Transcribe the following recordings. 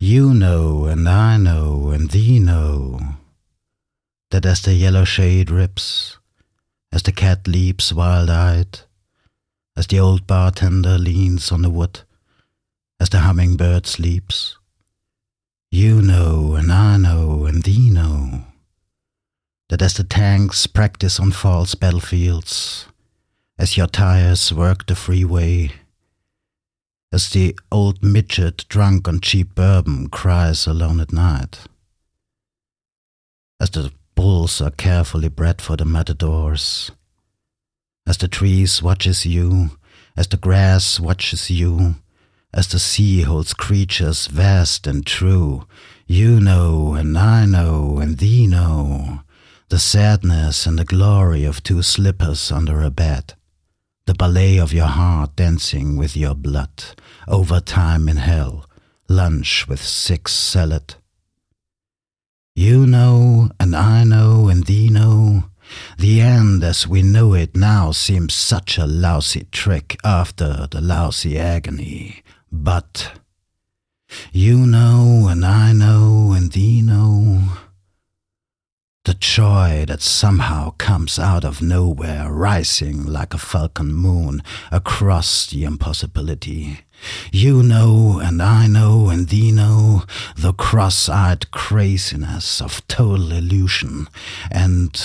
You know, and I know, and thee know, that as the yellow shade rips, as the cat leaps wild eyed, as the old bartender leans on the wood, as the hummingbird sleeps, you know, and I know, and thee know, that as the tanks practice on false battlefields, as your tires work the freeway, as the old midget drunk on cheap bourbon cries alone at night, as the bulls are carefully bred for the matadors, as the trees watches you, as the grass watches you, as the sea holds creatures vast and true, you know and I know and thee know the sadness and the glory of two slippers under a bed. The ballet of your heart dancing with your blood, over time in hell, lunch with six salad. You know, and I know, and thee know, the end as we know it now seems such a lousy trick after the lousy agony, but you know, and I know, and thee know, the joy that somehow comes out of nowhere, rising like a falcon moon across the impossibility. You know, and I know, and thee know, the cross eyed craziness of total illusion. And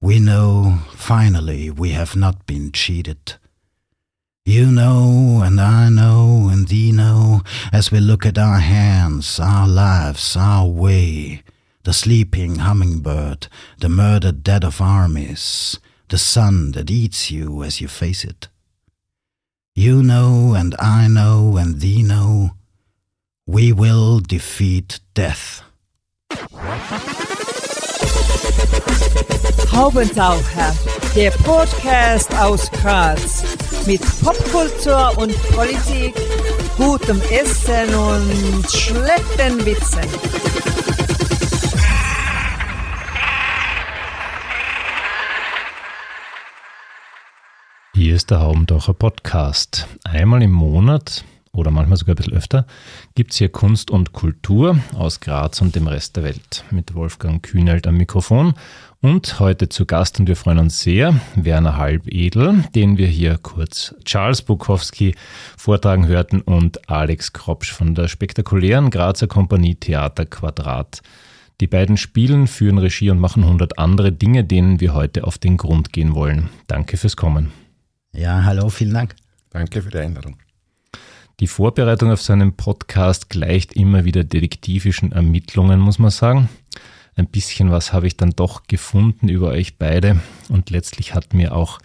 we know, finally, we have not been cheated. You know, and I know, and thee know, as we look at our hands, our lives, our way the sleeping hummingbird, the murdered dead of armies, the sun that eats you as you face it. You know, and I know, and thee know, we will defeat death. Haubentaucher, der Podcast aus Graz mit Popkultur und Politik, gutem Essen und schlechten Witzen. Ist der Haubendacher Podcast. Einmal im Monat oder manchmal sogar ein bisschen öfter gibt es hier Kunst und Kultur aus Graz und dem Rest der Welt mit Wolfgang Kühnelt am Mikrofon und heute zu Gast und wir freuen uns sehr, Werner Halbedel, den wir hier kurz Charles Bukowski vortragen hörten und Alex Kropsch von der spektakulären Grazer Kompanie Theater Quadrat. Die beiden spielen, führen Regie und machen hundert andere Dinge, denen wir heute auf den Grund gehen wollen. Danke fürs Kommen. Ja, hallo, vielen Dank. Danke für die Einladung. Die Vorbereitung auf so einen Podcast gleicht immer wieder detektivischen Ermittlungen, muss man sagen. Ein bisschen was habe ich dann doch gefunden über euch beide und letztlich hat mir auch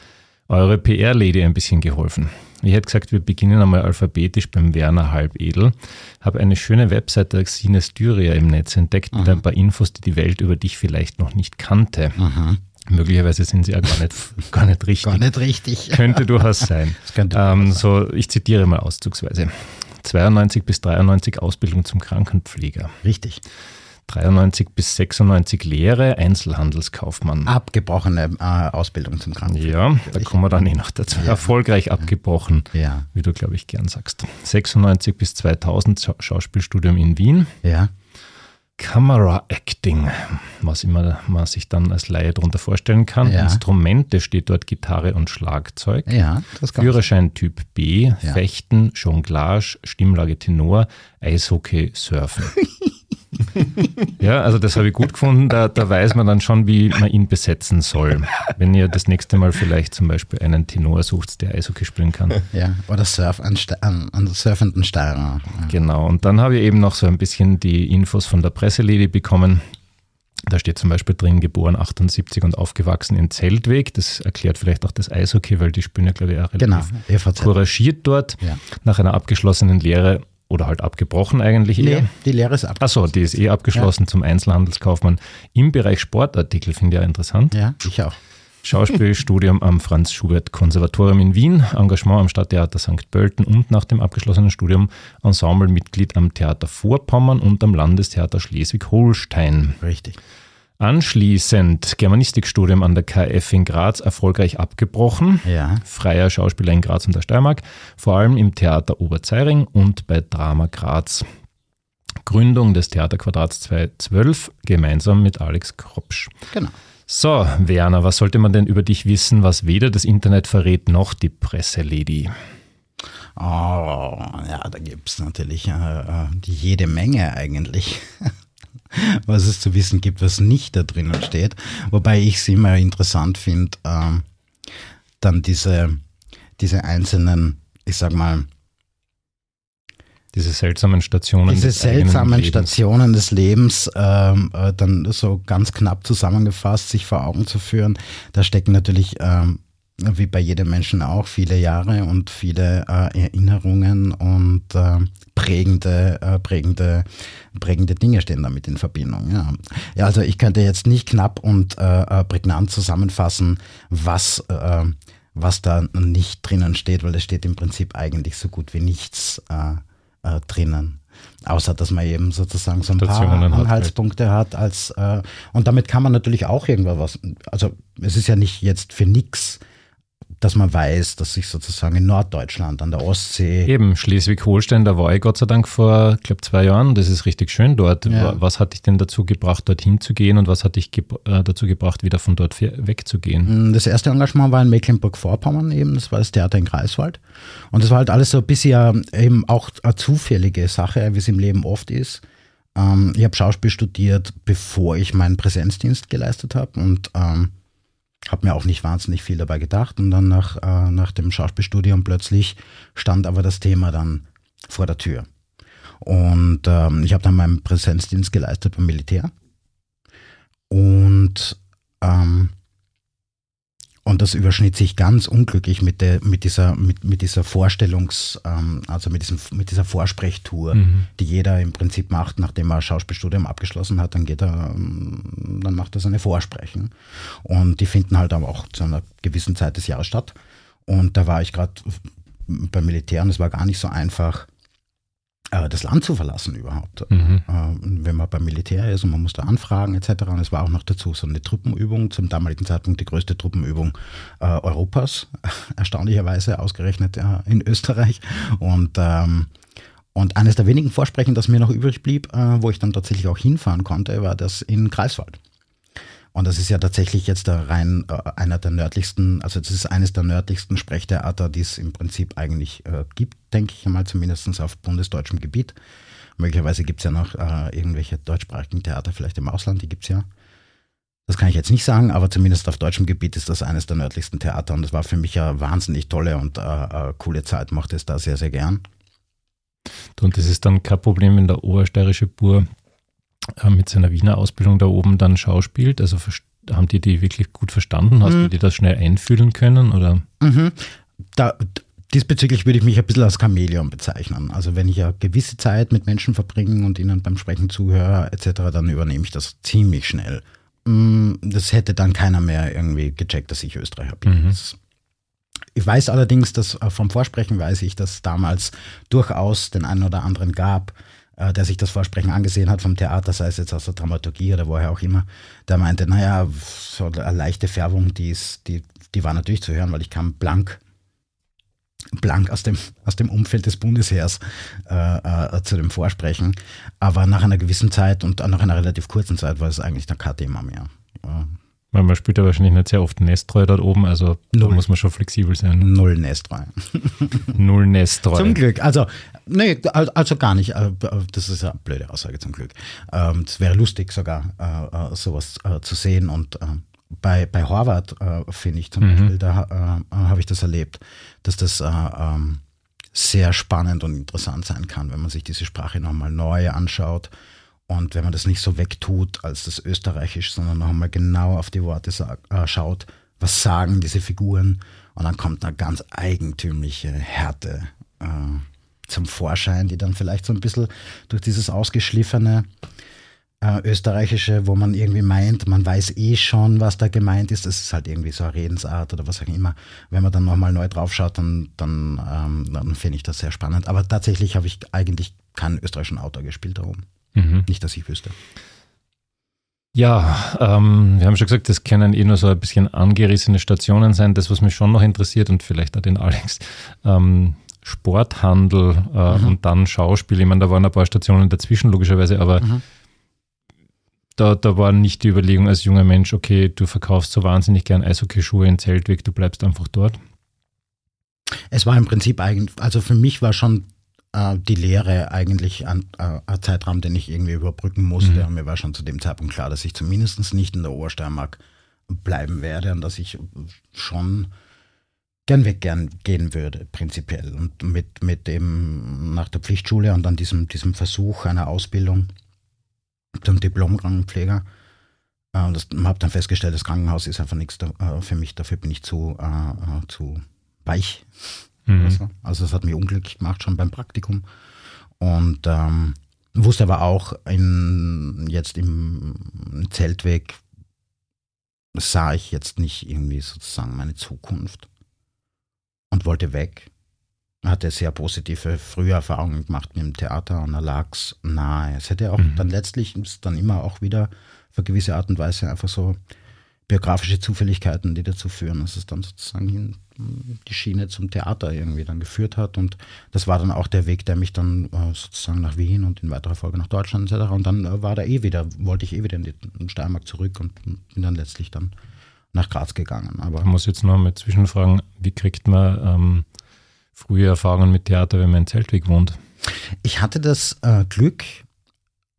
eure PR-Lady ein bisschen geholfen. Ich hätte gesagt, wir beginnen einmal alphabetisch beim Werner Halbedel. Habe eine schöne Webseite der Sines Dyria im Netz entdeckt mhm. mit ein paar Infos, die die Welt über dich vielleicht noch nicht kannte. Mhm. Möglicherweise sind sie ja gar nicht, gar nicht richtig. Gar nicht richtig. Könnte durchaus sein. Könnte ähm, so, ich zitiere mal auszugsweise. 92 bis 93 Ausbildung zum Krankenpfleger. Richtig. 93 bis 96 Lehre, Einzelhandelskaufmann. Abgebrochene äh, Ausbildung zum Krankenpfleger. Ja, da kommen wir dann eh noch dazu. Ja. Erfolgreich abgebrochen, ja. wie du, glaube ich, gern sagst. 96 bis 2000 Schauspielstudium in Wien. Ja. Camera Acting, was immer man sich dann als Laie darunter vorstellen kann. Ja. Instrumente steht dort Gitarre und Schlagzeug. Ja, das Führerschein Typ B, ja. Fechten, Jonglage, Stimmlage Tenor, Eishockey, Surfen. ja, also das habe ich gut gefunden. Da, da weiß man dann schon, wie man ihn besetzen soll. Wenn ihr das nächste Mal vielleicht zum Beispiel einen Tenor sucht, der Eishockey spielen kann. Ja, oder Surf an, an, an surfenden Steirer. Ja. Genau, und dann habe ich eben noch so ein bisschen die Infos von der Presselady bekommen. Da steht zum Beispiel drin, geboren 78 und aufgewachsen in Zeltweg. Das erklärt vielleicht auch das Eishockey, weil die spielen ja, glaube ich, auch relativ genau, couragiert dort. Ja. Nach einer abgeschlossenen Lehre oder halt abgebrochen eigentlich eher? Nee, die Lehre ist abgeschlossen. Achso, die ist eh abgeschlossen ja. zum Einzelhandelskaufmann im Bereich Sportartikel, finde ich ja interessant. Ja, ich auch. Schauspielstudium am Franz Schubert Konservatorium in Wien, Engagement am Stadttheater St. Pölten und nach dem abgeschlossenen Studium Ensemblemitglied am Theater Vorpommern und am Landestheater Schleswig-Holstein. Richtig. Anschließend Germanistikstudium an der KF in Graz erfolgreich abgebrochen. Ja. Freier Schauspieler in Graz und der Steiermark, vor allem im Theater Oberzeiring und bei Drama Graz. Gründung des Theaterquadrats 212 gemeinsam mit Alex Kropsch. Genau. So, Werner, was sollte man denn über dich wissen, was weder das Internet verrät noch die Presselady? Oh, ja, da gibt es natürlich äh, äh, jede Menge eigentlich, was es zu wissen gibt, was nicht da drinnen steht. Wobei ich es immer interessant finde, äh, dann diese, diese einzelnen, ich sag mal, diese seltsamen Stationen diese des seltsamen Stationen des Lebens ähm, äh, dann so ganz knapp zusammengefasst sich vor Augen zu führen. Da stecken natürlich ähm, wie bei jedem Menschen auch viele Jahre und viele äh, Erinnerungen und äh, prägende, äh, prägende, prägende Dinge stehen damit in Verbindung. Ja. ja also ich könnte jetzt nicht knapp und äh, äh, prägnant zusammenfassen, was äh, was da nicht drinnen steht, weil es steht im Prinzip eigentlich so gut wie nichts drinnen. Außer dass man eben sozusagen so ein Stationen paar Anhaltspunkte hat, hat als äh, und damit kann man natürlich auch irgendwas. Also es ist ja nicht jetzt für nichts dass man weiß, dass sich sozusagen in Norddeutschland an der Ostsee. Eben, Schleswig-Holstein, da war ich Gott sei Dank vor, ich glaube, zwei Jahren. Das ist richtig schön dort. Ja. Was hat dich denn dazu gebracht, dorthin zu gehen und was hat dich ge äh, dazu gebracht, wieder von dort wegzugehen? Mm, das erste Engagement war in Mecklenburg-Vorpommern eben, das war das Theater in Greifswald. Und das war halt alles so ein bisschen eben auch eine zufällige Sache, wie es im Leben oft ist. Ähm, ich habe Schauspiel studiert, bevor ich meinen Präsenzdienst geleistet habe und ähm, habe mir auch nicht wahnsinnig viel dabei gedacht und dann nach, äh, nach dem Schauspielstudium plötzlich stand aber das Thema dann vor der Tür. Und ähm, ich habe dann meinen Präsenzdienst geleistet beim Militär und ähm, und das überschnitt sich ganz unglücklich mit, der, mit, dieser, mit, mit dieser Vorstellungs-, ähm, also mit, diesem, mit dieser Vorsprechtour, mhm. die jeder im Prinzip macht, nachdem er Schauspielstudium abgeschlossen hat, dann geht er, ähm, dann macht er seine Vorsprechen. Und die finden halt aber auch zu einer gewissen Zeit des Jahres statt. Und da war ich gerade beim Militär und es war gar nicht so einfach, das Land zu verlassen überhaupt. Mhm. Äh, wenn man beim Militär ist und man musste anfragen etc. Und es war auch noch dazu so eine Truppenübung, zum damaligen Zeitpunkt die größte Truppenübung äh, Europas, erstaunlicherweise ausgerechnet äh, in Österreich. Und ähm, und eines der wenigen Vorsprechen, das mir noch übrig blieb, äh, wo ich dann tatsächlich auch hinfahren konnte, war das in Greifswald. Und das ist ja tatsächlich jetzt der rein äh, einer der nördlichsten, also das ist eines der nördlichsten Sprechtheater, die es im Prinzip eigentlich äh, gibt, denke ich einmal, zumindest auf bundesdeutschem Gebiet. Möglicherweise gibt es ja noch äh, irgendwelche deutschsprachigen Theater, vielleicht im Ausland, die gibt es ja. Das kann ich jetzt nicht sagen, aber zumindest auf deutschem Gebiet ist das eines der nördlichsten Theater und das war für mich ja wahnsinnig tolle und äh, äh coole Zeit, mochte es da sehr, sehr gern. Und das ist dann kein Problem, wenn der obersteirische Bur mit seiner Wiener Ausbildung da oben dann schauspielt? Also haben die die wirklich gut verstanden? Hast mhm. du dir das schnell einfühlen können? Oder? Mhm. Da, diesbezüglich würde ich mich ein bisschen als Chamäleon bezeichnen. Also wenn ich ja gewisse Zeit mit Menschen verbringe und ihnen beim Sprechen zuhöre etc., dann übernehme ich das ziemlich schnell. Mm, das hätte dann keiner mehr irgendwie gecheckt, dass ich Österreicher bin. Mhm. Ich weiß allerdings, dass äh, vom Vorsprechen weiß ich, dass es damals durchaus den einen oder anderen gab, äh, der sich das Vorsprechen angesehen hat vom Theater, sei es jetzt aus der Dramaturgie oder woher auch immer, der meinte, naja, so eine leichte Färbung, die, ist, die, die war natürlich zu hören, weil ich kam blank blank aus dem, aus dem Umfeld des Bundesheers äh, äh, zu dem Vorsprechen. Aber nach einer gewissen Zeit und nach einer relativ kurzen Zeit war es eigentlich dann kein Thema mehr. Äh, weil man spielt ja wahrscheinlich nicht sehr oft Nesttreu dort oben, also Null. da muss man schon flexibel sein. Null Nesttreu. Null Nesttreu. Zum Glück. Also, nee, also gar nicht. Äh, das ist eine blöde Aussage zum Glück. Ähm, es wäre lustig sogar, äh, sowas äh, zu sehen. Und bei, bei Horvath finde ich zum mhm. Beispiel, da habe ich das erlebt, dass das ähm, sehr spannend und interessant sein kann, wenn man sich diese Sprache nochmal neu anschaut und wenn man das nicht so wegtut als das Österreichisch, sondern noch einmal genau auf die Worte äh, schaut, was sagen diese Figuren, und dann kommt eine ganz eigentümliche Härte äh, zum Vorschein, die dann vielleicht so ein bisschen durch dieses ausgeschliffene äh, österreichische, wo man irgendwie meint, man weiß eh schon, was da gemeint ist. Das ist halt irgendwie so eine Redensart oder was auch immer. Wenn man dann nochmal neu drauf schaut, dann, dann, ähm, dann finde ich das sehr spannend. Aber tatsächlich habe ich eigentlich keinen österreichischen Autor gespielt darum. Mhm. Nicht, dass ich wüsste. Ja, ähm, wir haben schon gesagt, das können eh nur so ein bisschen angerissene Stationen sein. Das, was mich schon noch interessiert und vielleicht auch den Alex, ähm, Sporthandel äh, Mhm. und dann Schauspiel. Ich meine, da waren ein paar Stationen dazwischen, logischerweise, aber Mhm. da, da war nicht die Überlegung als junger Mensch, okay, du verkaufst so wahnsinnig gern Eishockeyschuhe in Zeltweg, du bleibst einfach dort. Es war im Prinzip eigentlich, also für mich war schon äh, die Lehre eigentlich ein, äh, ein Zeitraum, den ich irgendwie überbrücken musste. Mhm. Und mir war schon zu dem Zeitpunkt klar, dass ich zumindest nicht in der Obersteiermark bleiben werde und dass ich schon gern weg gern gehen würde, prinzipiell. Und mit, mit dem nach der Pflichtschule und dann diesem, diesem Versuch einer Ausbildung zum Diplom-Krankenpfleger. Äh, das habe dann festgestellt, das Krankenhaus ist einfach nichts da, äh, für mich, dafür bin ich zu, äh, äh, zu weich. Mhm. oder so. Also das hat mich unglücklich gemacht schon beim Praktikum. Und ähm, wusste aber auch in, jetzt im Zeltweg sah ich jetzt nicht irgendwie sozusagen meine Zukunft und wollte weg. Hatte sehr positive frühe Erfahrungen gemacht mit dem Theater und da lag es nahe. Es hätte auch Mhm. dann letztlich ist dann immer auch wieder eine gewisse Art und Weise einfach so biografische Zufälligkeiten, die dazu führen, dass es dann sozusagen die Schiene zum Theater irgendwie dann geführt hat. Und das war dann auch der Weg, der mich dann äh, sozusagen nach Wien und in weiterer Folge nach Deutschland etc. Und dann äh, war da eh wieder, wollte ich eh wieder in die Steiermark zurück und bin dann letztlich dann nach Graz gegangen. Aber Ich muss jetzt noch mal zwischenfragen, wie kriegt man ähm, frühe Erfahrungen mit Theater, wenn man in Zeltweg wohnt? ich hatte das äh, Glück,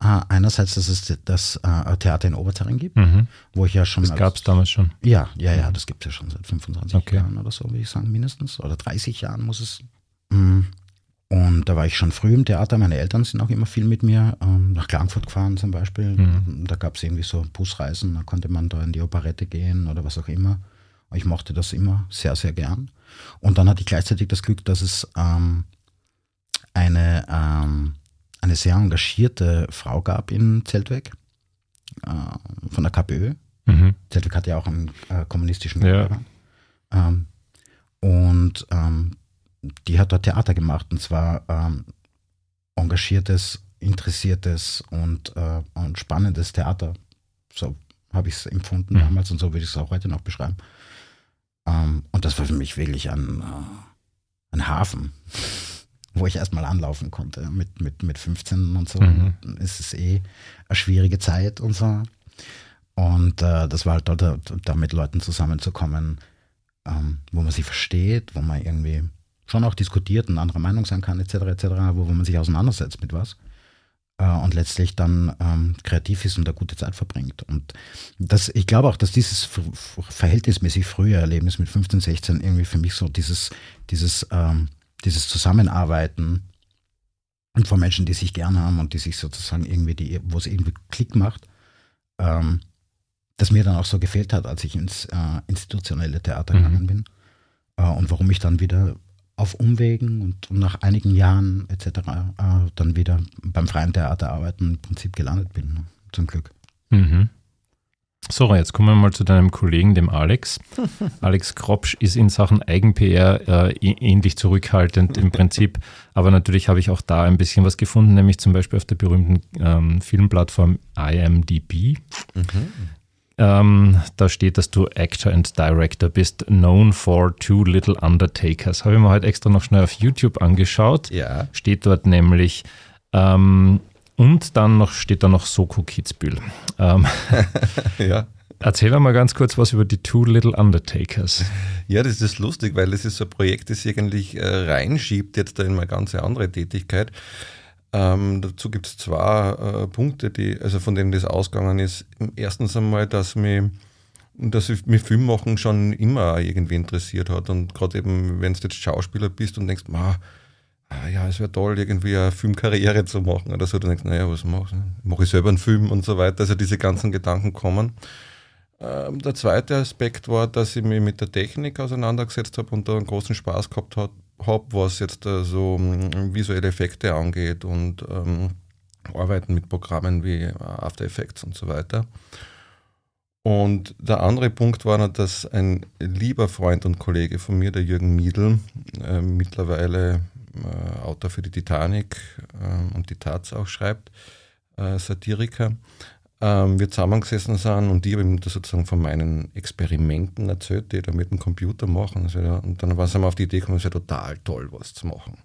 äh, einerseits, dass es das äh, Theater in Oberzaring gibt, Mhm. wo ich ja schon Das gab es damals schon. Ja, ja, ja, das gibt es ja schon seit 25 Okay. Jahren oder so, würde ich sagen, mindestens. Oder 30 Jahren muss es. Mm. Und da war ich schon früh im Theater. Meine Eltern sind auch immer viel mit mir ähm, nach Klagenfurt gefahren zum Beispiel. Mhm. Da gab es irgendwie so Busreisen, da konnte man da in die Operette gehen oder was auch immer. Ich mochte das immer sehr, sehr gern. Und dann hatte ich gleichzeitig das Glück, dass es ähm, eine, ähm, eine sehr engagierte Frau gab in Zeltweg äh, von der KPÖ. Mhm. Zeltweg hat ja auch einen äh, kommunistischen Ja. Ähm, und ähm, die hat dort Theater gemacht und zwar ähm, engagiertes, interessiertes und, äh, und spannendes Theater. So habe ich es empfunden Mhm. damals und so würde ich es auch heute noch beschreiben. Ähm, und das war für mich wirklich ein, äh, ein Hafen, wo ich erstmal anlaufen konnte. Mit, mit, mit 15 und so Mhm. ist es eh eine schwierige Zeit und so. Und äh, das war halt dort, da, da mit Leuten zusammenzukommen, ähm, wo man sich versteht, wo man irgendwie schon auch diskutiert und anderer Meinung sein kann, etc., etc., wo, wo man sich auseinandersetzt mit was äh, und letztlich dann ähm, kreativ ist und eine gute Zeit verbringt. Und das, ich glaube auch, dass dieses verhältnismäßig frühe Erlebnis mit 15, 16 irgendwie für mich so dieses, dieses, ähm, dieses Zusammenarbeiten und von Menschen, die sich gern haben und die sich sozusagen irgendwie, die, wo es irgendwie Klick macht, ähm, das mir dann auch so gefehlt hat, als ich ins äh, institutionelle Theater Mhm. gegangen bin. Äh, und warum ich dann wieder auf Umwegen und, und nach einigen Jahren etc. Äh, dann wieder beim freien Theater arbeiten im Prinzip gelandet bin, ne? zum Glück. Mhm. So, jetzt kommen wir mal zu deinem Kollegen, dem Alex. Alex Kropsch ist in Sachen Eigen-PR äh, ähnlich zurückhaltend im Prinzip, aber natürlich habe ich auch da ein bisschen was gefunden, nämlich zum Beispiel auf der berühmten ähm, Filmplattform IMDb. Ähm, da steht, dass du Actor and Director bist, known for Two Little Undertakers. Habe ich mir heute extra noch schnell auf YouTube angeschaut Ja. steht dort nämlich ähm, und dann noch steht da noch Soko Kitzbühel. Ähm, ja. erzähl mal ganz kurz was über die Two Little Undertakers. Ja, das ist lustig, weil das ist so ein Projekt, das eigentlich äh, reinschiebt jetzt da in eine ganz andere Tätigkeit. Ähm, dazu gibt es zwei äh, Punkte, die, also von denen das ausgegangen ist. Erstens einmal, dass mich, dass ich mich Filmmachen schon immer irgendwie interessiert hat und gerade eben, wenn du jetzt Schauspieler bist und denkst, ma, ah, ja, es wäre toll, irgendwie eine Filmkarriere zu machen oder so, dann denkst du, naja, was machst du? Mache ich selber einen Film und so weiter. Also diese ganzen Gedanken kommen. Ähm, der zweite Aspekt war, dass ich mich mit der Technik auseinandergesetzt habe und da einen großen Spaß gehabt habe, hab, was jetzt äh, so mm, visuelle Effekte angeht und ähm, Arbeiten mit Programmen wie äh, After Effects und so weiter. Und der andere Punkt war noch, dass ein lieber Freund und Kollege von mir, der Jürgen Miedl, äh, mittlerweile äh, Autor für die Titanic äh, und die Taz auch schreibt, äh, Satiriker, ähm, wir zusammengesessen sind und die haben ihm sozusagen von meinen Experimenten erzählt, die ich da mit dem Computer machen. Also, und dann waren sie auf die Idee gekommen, es wäre total toll, was zu machen.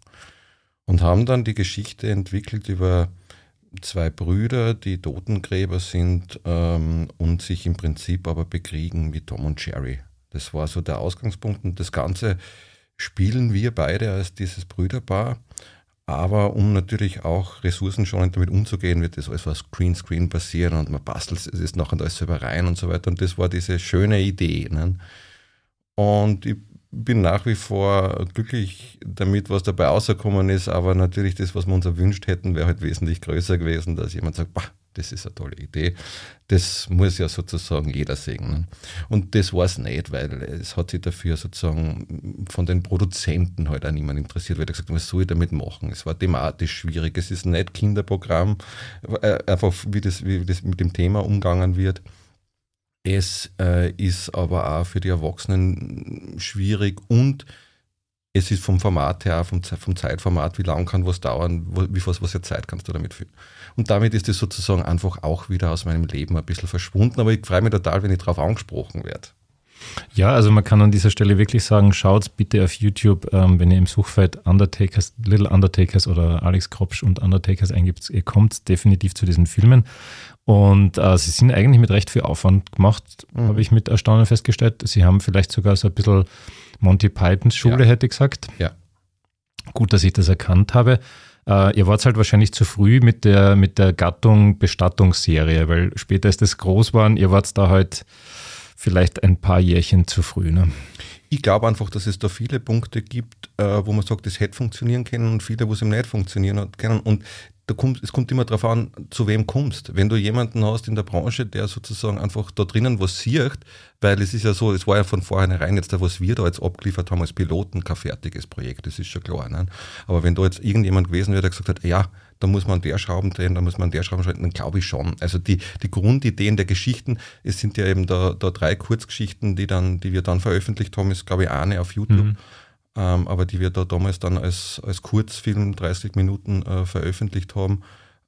Und haben dann die Geschichte entwickelt über zwei Brüder, die Totengräber sind ähm, und sich im Prinzip aber bekriegen wie Tom und Jerry. Das war so der Ausgangspunkt und das Ganze spielen wir beide als dieses Brüderpaar aber um natürlich auch ressourcenschonend damit umzugehen, wird das alles was Greenscreen passieren und man bastelt es ist nachher alles selber rein und so weiter. Und das war diese schöne Idee. Ne? Und ich bin nach wie vor glücklich damit, was dabei rausgekommen ist, aber natürlich das, was wir uns erwünscht hätten, wäre halt wesentlich größer gewesen, dass jemand sagt, bah, das ist eine tolle Idee. Das muss ja sozusagen jeder sehen. Ne? Und das war es nicht, weil es hat sich dafür sozusagen von den Produzenten halt auch niemand interessiert, weil er gesagt was soll ich damit machen? Es war thematisch schwierig. Es ist nicht Kinderprogramm, äh, einfach wie das, wie das mit dem Thema umgangen wird. Es äh, ist aber auch für die Erwachsenen schwierig und es ist vom Format her, vom, vom Zeitformat, wie lang kann was dauern, wie was, was Zeit kannst du damit füllen. Und damit ist es sozusagen einfach auch wieder aus meinem Leben ein bisschen verschwunden. Aber ich freue mich total, wenn ich darauf angesprochen werde. Ja, also man kann an dieser Stelle wirklich sagen, schaut bitte auf YouTube, ähm, wenn ihr im Suchfeld Undertakers, Little Undertakers oder Alex Kropsch und Undertakers eingibt, ihr kommt definitiv zu diesen Filmen. Und äh, sie sind eigentlich mit recht viel Aufwand gemacht, mhm. habe ich mit Erstaunen festgestellt. Sie haben vielleicht sogar so ein bisschen Monty Pythons Schule, ja. hätte ich gesagt. Ja. Gut, dass ich das erkannt habe. Äh, ihr wart halt wahrscheinlich zu früh mit der, mit der Gattung Bestattungsserie, weil später ist das groß geworden. Ihr wart da halt vielleicht ein paar Jährchen zu früh. Ne? Ich glaube einfach, dass es da viele Punkte gibt, äh, wo man sagt, das hätte funktionieren können und viele, wo es eben nicht funktionieren können. Und da kommt, es kommt immer darauf an, zu wem kommst. Wenn du jemanden hast in der Branche, der sozusagen einfach da drinnen was sieht, weil es ist ja so, es war ja von vornherein jetzt, was wir da jetzt abgeliefert haben als Piloten, kein fertiges Projekt, das ist schon klar. Ne? Aber wenn da jetzt irgendjemand gewesen wäre, der gesagt hat, ja, da muss man der Schrauben drehen, da muss man der Schrauben drehen, dann glaube ich schon. Also die, die Grundideen der Geschichten, es sind ja eben da, da drei Kurzgeschichten, die, dann, die wir dann veröffentlicht haben, ist glaube ich eine auf YouTube. Mhm ähm, aber die wir da damals dann als, als Kurzfilm 30 Minuten äh, veröffentlicht haben,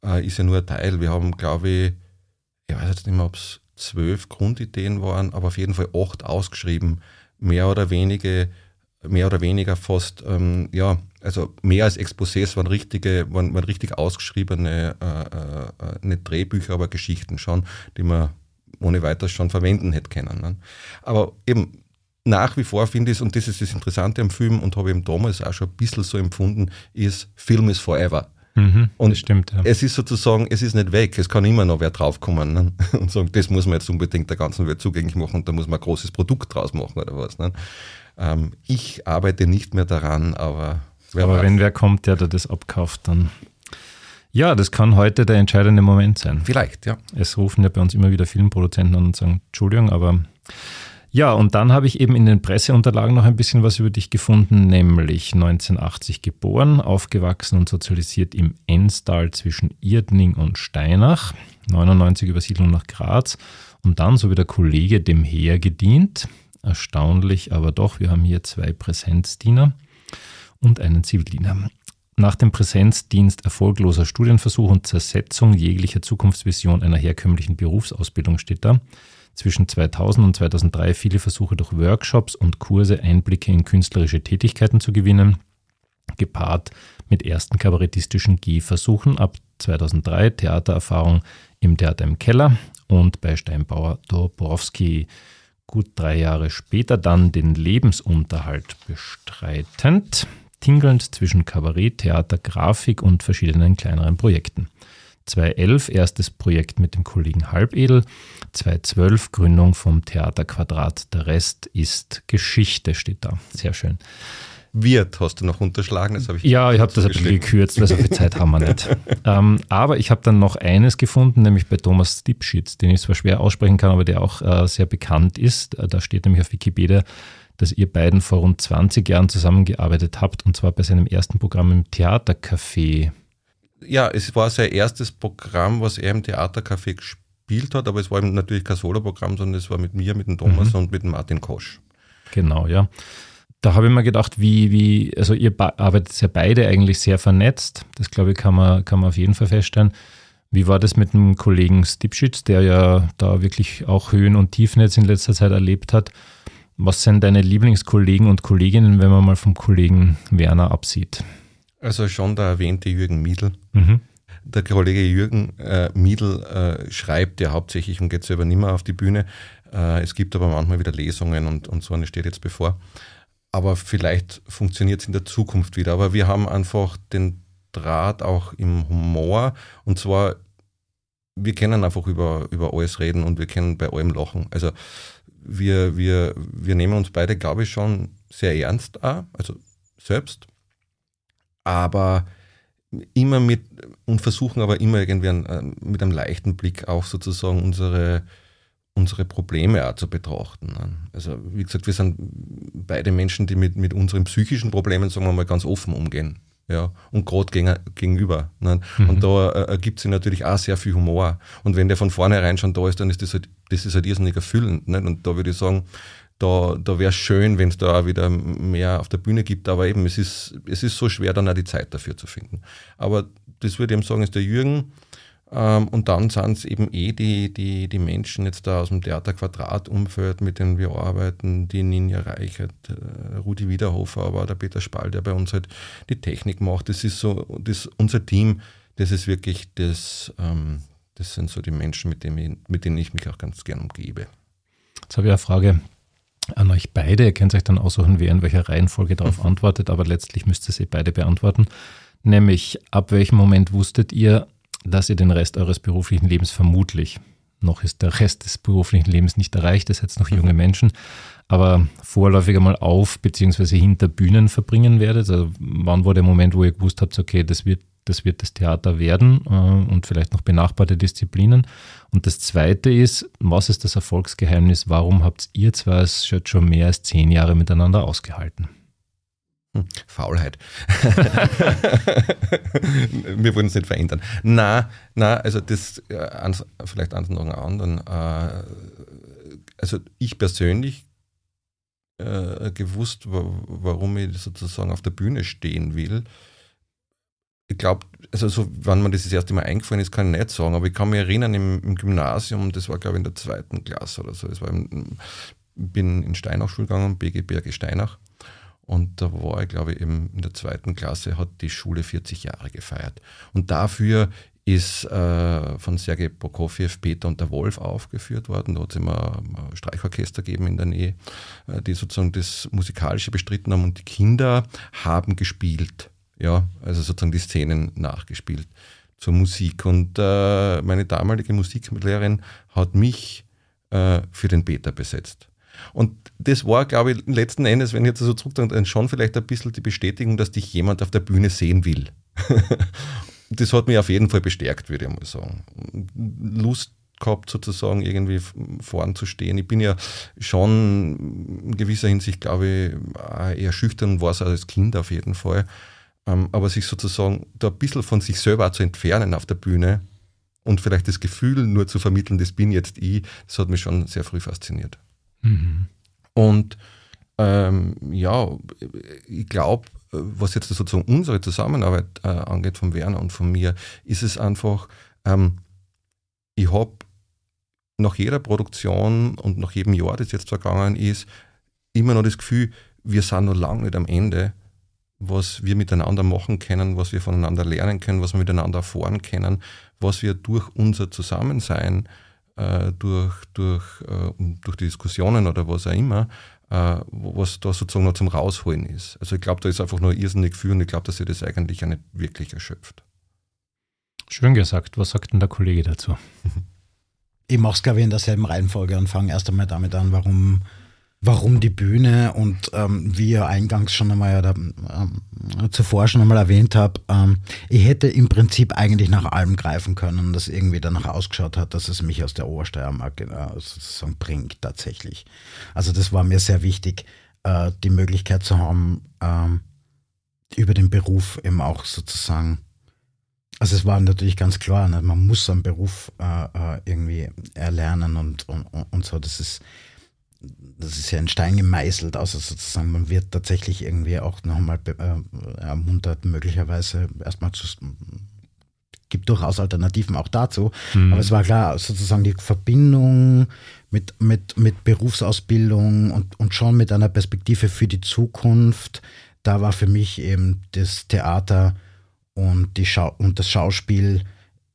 äh, ist ja nur ein Teil. Wir haben, glaube ich, ich weiß jetzt nicht mehr, ob es zwölf Grundideen waren, aber auf jeden Fall acht ausgeschrieben, mehr oder wenige, mehr oder weniger fast, ähm, ja, also mehr als Exposés waren richtige, waren, waren richtig ausgeschriebene, äh, äh, nicht Drehbücher, aber Geschichten schon, die man ohne weiteres schon verwenden hätte können. Ne? Aber eben, nach wie vor finde ich, und das ist das Interessante am Film und habe ich damals auch schon ein bisschen so empfunden, ist, Film ist forever. Mhm, und stimmt, ja. es ist sozusagen, es ist nicht weg, es kann immer noch wer draufkommen ne? und sagen, das muss man jetzt unbedingt der ganzen Welt zugänglich machen und da muss man ein großes Produkt draus machen oder was. Ne? Ähm, ich arbeite nicht mehr daran, aber Aber weiß. wenn wer kommt, der da das abkauft, dann ja, das kann heute der entscheidende Moment sein. Vielleicht, ja. Es rufen ja bei uns immer wieder Filmproduzenten an und sagen, Entschuldigung, aber ja, und dann habe ich eben in den Presseunterlagen noch ein bisschen was über dich gefunden, nämlich 1980 geboren, aufgewachsen und sozialisiert im Enstal zwischen Irdning und Steinach, 99 Übersiedlung nach Graz und dann, so wie der Kollege, dem Heer gedient. Erstaunlich, aber doch, wir haben hier zwei Präsenzdiener und einen Zivildiener. Nach dem Präsenzdienst erfolgloser Studienversuch und Zersetzung jeglicher Zukunftsvision einer herkömmlichen Berufsausbildung steht da zwischen 2000 und 2003 viele Versuche durch Workshops und Kurse Einblicke in künstlerische Tätigkeiten zu gewinnen, gepaart mit ersten kabarettistischen Gehversuchen ab 2003 Theatererfahrung im Theater im Keller und bei Steinbauer Dobrowski. Gut drei Jahre später dann den Lebensunterhalt bestreitend, tingelnd zwischen Kabarett, Theater, Grafik und verschiedenen kleineren Projekten. 2011 erstes Projekt mit dem Kollegen Halbedel, 2012 Gründung vom Theater Quadrat. Der Rest ist Geschichte, steht da. Sehr schön. Wird hast du noch unterschlagen? Das ich ja, ich habe das ein bisschen gekürzt, weil so viel Zeit haben wir nicht. ähm, aber ich habe dann noch eines gefunden, nämlich bei Thomas Stipschitz, den ich zwar schwer aussprechen kann, aber der auch äh, sehr bekannt ist. Äh, da steht nämlich auf Wikipedia, dass ihr beiden vor rund 20 Jahren zusammengearbeitet habt, und zwar bei seinem ersten Programm im Theatercafé ja, es war sein erstes Programm, was er im Theatercafé gespielt hat, aber es war natürlich kein Solo-Programm, sondern es war mit mir, mit dem Thomas mhm. und mit dem Martin Kosch. Genau, ja. Da habe ich mir gedacht, wie, wie, also ihr arbeitet ja beide eigentlich sehr vernetzt. Das glaube ich, kann man, kann man auf jeden Fall feststellen. Wie war das mit dem Kollegen Stipschitz, der ja da wirklich auch Höhen und Tiefen jetzt in letzter Zeit erlebt hat? Was sind deine Lieblingskollegen und Kolleginnen, wenn man mal vom Kollegen Werner absieht? Also schon der erwähnte Jürgen Miedl. Mhm. Der Kollege Jürgen äh, Miedl äh, schreibt ja hauptsächlich und geht selber nicht mehr auf die Bühne. Äh, es gibt aber manchmal wieder Lesungen und, und so eine steht jetzt bevor. Aber vielleicht funktioniert es in der Zukunft wieder. Aber wir haben einfach den Draht auch im Humor und zwar, wir können einfach über, über alles reden und wir können bei allem lachen. Also wir, wir, wir nehmen uns beide, glaube ich, schon sehr ernst auch, also selbst, aber immer mit und versuchen aber immer irgendwie ein, äh, mit einem leichten Blick auch sozusagen unsere, unsere Probleme auch zu betrachten. Ne? Also wie gesagt, wir sind beide Menschen, die mit, mit unseren psychischen Problemen, sagen wir mal, ganz offen umgehen. Ja, und gerade gegenüber. Ne? Mhm. Und da äh, ergibt sich natürlich auch sehr viel Humor. Und wenn der von vornherein schon da ist, dann ist das halt, das ist halt irrsinnig erfüllend. Nicht? Und da würde ich sagen, da, da wäre es schön, wenn es da auch wieder mehr auf der Bühne gibt, aber eben, es ist, es ist so schwer, dann auch die Zeit dafür zu finden. Aber das würde ich eben sagen, ist der Jürgen. Ähm, und dann sind es eben eh die, die, die Menschen jetzt da aus dem Theater-Quadrat-Umfeld, mit denen wir arbeiten, die Ninja Reichert, äh, Rudi Wiederhofer, aber der Peter Spall, der bei uns halt die Technik macht. Das ist so, das, unser Team, das ist wirklich das, ähm, das sind so die Menschen, mit denen, ich, mit denen ich mich auch ganz gern umgebe. Jetzt habe ich eine Frage an euch beide. Ihr könnt euch dann aussuchen, wer in welcher Reihenfolge darauf mhm. antwortet, aber letztlich müsst ihr sie beide beantworten. Nämlich, ab welchem Moment wusstet ihr, dass ihr den Rest eures beruflichen Lebens vermutlich, noch ist der Rest des beruflichen Lebens nicht erreicht, es jetzt noch junge mhm. Menschen, aber vorläufig einmal auf bzw. hinter Bühnen verbringen werdet? Also wann war der Moment, wo ihr gewusst habt, okay, das wird das wird das Theater werden äh, und vielleicht noch benachbarte Disziplinen. Und das Zweite ist, was ist das Erfolgsgeheimnis? Warum habt ihr zwei es schon mehr als zehn Jahre miteinander ausgehalten? Hm, Faulheit. Wir wollen es nicht verändern. Na, na, also das äh, vielleicht eins noch anderen. Äh, also ich persönlich gewusst, warum ich sozusagen auf der Bühne stehen will ich glaube, also so, wann mir das das erste Mal eingefallen ist, kann ich nicht sagen, aber ich kann mich erinnern im, im Gymnasium, das war glaube ich in der zweiten Klasse oder so, ich bin in Steinach Schule gegangen, BG Berge Steinach und da war ich glaube ich eben in der zweiten Klasse, hat die Schule 40 Jahre gefeiert und dafür ist äh, von Sergei Prokofjew Peter und der Wolf aufgeführt worden. Da hat es immer ein Streichorchester gegeben in der Nähe, äh, die sozusagen das Musikalische bestritten haben und die Kinder haben gespielt. Ja, also sozusagen die Szenen nachgespielt zur Musik. Und äh, meine damalige Musiklehrerin hat mich äh, für den Peter besetzt. Und das war, glaube ich, letzten Endes, wenn ich jetzt so zurückdenke, dann schon vielleicht ein bisschen die Bestätigung, dass dich jemand auf der Bühne sehen will. das hat mich auf jeden Fall bestärkt, würde ich mal sagen. Lust gehabt, sozusagen irgendwie vorn zu stehen. Ich bin ja schon in gewisser Hinsicht, glaube ich, eher schüchtern, war es als Kind auf jeden Fall. Ähm, aber sich sozusagen da ein bisschen von sich selber zu entfernen auf der Bühne und vielleicht das Gefühl nur zu vermitteln, das bin jetzt ich, das hat mich schon sehr früh fasziniert. Mhm. Und ähm, ja, ich glaube, was jetzt sozusagen unsere Zusammenarbeit äh, angeht, von Werner und von mir, ist es einfach, ähm, ich habe nach jeder Produktion und nach jedem Jahr, das jetzt vergangen ist, immer noch das Gefühl, wir sind noch lange nicht am Ende was wir miteinander machen können, was wir voneinander lernen können, was wir miteinander erfahren können, was wir durch unser Zusammensein, äh, durch, durch, äh, durch die Diskussionen oder was auch immer, äh, was da sozusagen noch zum Rausholen ist. Also ich glaube, da ist einfach nur irrsinnig viel und ich glaube, dass ihr das eigentlich ja nicht wirklich erschöpft. Schön gesagt. Was sagt denn der Kollege dazu? Ich mache es, glaube ich, in derselben Reihenfolge und fange erst einmal damit an, warum warum die Bühne und ähm, wie ihr eingangs schon einmal oder ähm, zuvor schon einmal erwähnt habt, ähm, ich hätte im Prinzip eigentlich nach allem greifen können, das irgendwie danach ausgeschaut hat, dass es mich aus der Obersteiermark äh, sozusagen bringt tatsächlich. Also das war mir sehr wichtig, äh, die Möglichkeit zu haben, ähm, über den Beruf eben auch sozusagen also es war natürlich ganz klar, ne? man muss einen Beruf äh, äh irgendwie erlernen und, und, und so. Das ist das ist ja ein Stein gemeißelt, also sozusagen, man wird tatsächlich irgendwie auch nochmal äh, ermuntert, möglicherweise erstmal zu gibt durchaus Alternativen auch dazu. Mhm. Aber es war klar, sozusagen die Verbindung mit, mit, mit Berufsausbildung und, und schon mit einer Perspektive für die Zukunft, da war für mich eben das Theater und, die Schau und das Schauspiel